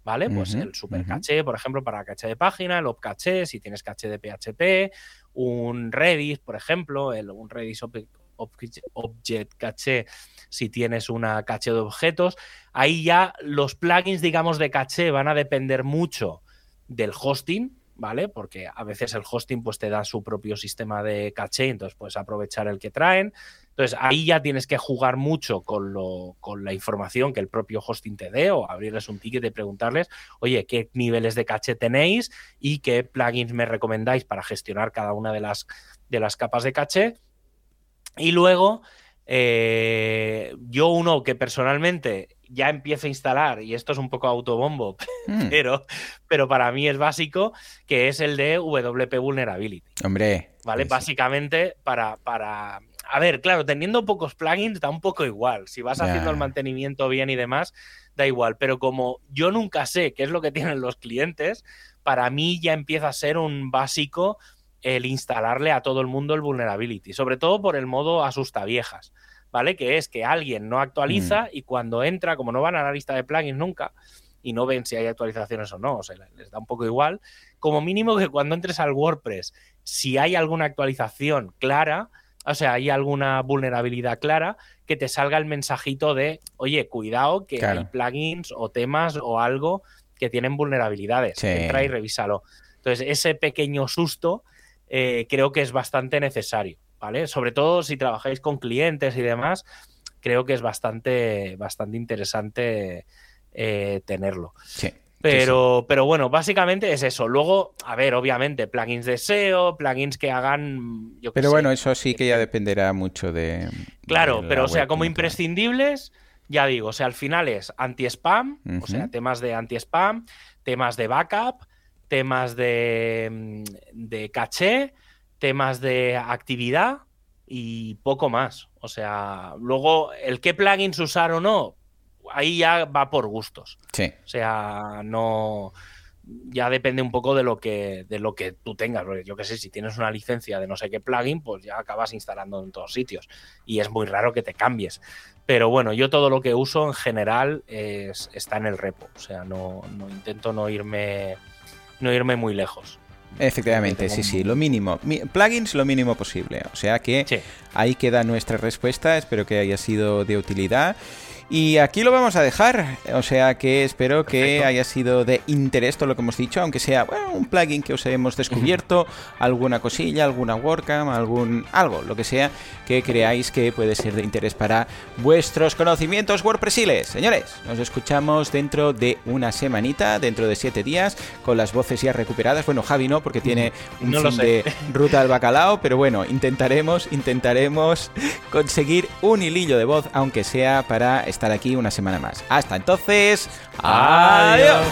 ¿vale? Pues el super caché, por ejemplo, para caché de página, el op caché, si tienes caché de PHP, un Redis, por ejemplo, el, un Redis Object Caché, si tienes una caché de objetos. Ahí ya los plugins, digamos, de caché van a depender mucho del hosting, ¿vale? Porque a veces el hosting pues te da su propio sistema de caché, entonces puedes aprovechar el que traen. Entonces ahí ya tienes que jugar mucho con, lo, con la información que el propio hosting te dé o abrirles un ticket y preguntarles, oye, ¿qué niveles de caché tenéis y qué plugins me recomendáis para gestionar cada una de las, de las capas de caché? Y luego, eh, yo uno que personalmente ya empiezo a instalar, y esto es un poco autobombo, Mm, pero, pero para mí es básico, que es el de WP Vulnerability. Hombre. ¿Vale? Básicamente para, para. A ver, claro, teniendo pocos plugins da un poco igual. Si vas haciendo el mantenimiento bien y demás, da igual. Pero como yo nunca sé qué es lo que tienen los clientes, para mí ya empieza a ser un básico el instalarle a todo el mundo el vulnerability. Sobre todo por el modo asustaviejas. ¿Vale? Que es que alguien no actualiza Mm. y cuando entra, como no van a la lista de plugins nunca, y no ven si hay actualizaciones o no, o sea, les da un poco igual, como mínimo que cuando entres al WordPress, si hay alguna actualización clara, o sea, hay alguna vulnerabilidad clara, que te salga el mensajito de, oye, cuidado que Claro. hay plugins o temas o algo que tienen vulnerabilidades. Sí. Entra y revísalo. Entonces, ese pequeño susto eh, creo que es bastante necesario, ¿vale? Sobre todo si trabajáis con clientes y demás, creo que es bastante, bastante interesante eh, tenerlo. Sí. Pero, pero bueno, básicamente es eso. Luego, a ver, obviamente, plugins de SEO, plugins que hagan. Yo Pero sé. bueno, eso sí que ya dependerá mucho de. Claro, de pero o sea, como imprescindibles, ya digo, o sea, al final es anti-spam, o sea, temas de anti-spam, temas de backup, temas de, de caché, temas de actividad y poco más. O sea, luego, el qué plugins usar o no, ahí ya va por gustos. Sí. O sea, no. Ya depende un poco de lo que, de lo que tú tengas. Porque yo qué sé, si tienes una licencia de no sé qué plugin, pues ya acabas instalando en todos sitios. Y es muy raro que te cambies. Pero bueno, yo todo lo que uso en general es, está en el repo. O sea, no, no intento no irme, no irme muy lejos. Efectivamente, sí, sí, lo mínimo. Plugins lo mínimo posible. O sea que ahí queda nuestra respuesta. Espero que haya sido de utilidad. Y aquí lo vamos a dejar, o sea que espero que haya sido de interés todo lo que hemos dicho, aunque sea un plugin que os hemos descubierto, alguna cosilla, alguna WordCamp, algún algo, lo que sea que creáis que puede ser de interés para vuestros conocimientos WordPressiles. Señores, nos escuchamos dentro de una semanita, dentro de siete días, con las voces ya recuperadas. Bueno, Javi no, porque tiene un fin de ruta al bacalao, pero bueno, intentaremos, intentaremos conseguir un hilillo de voz, aunque sea para estar aquí una semana más. Hasta entonces, adiós.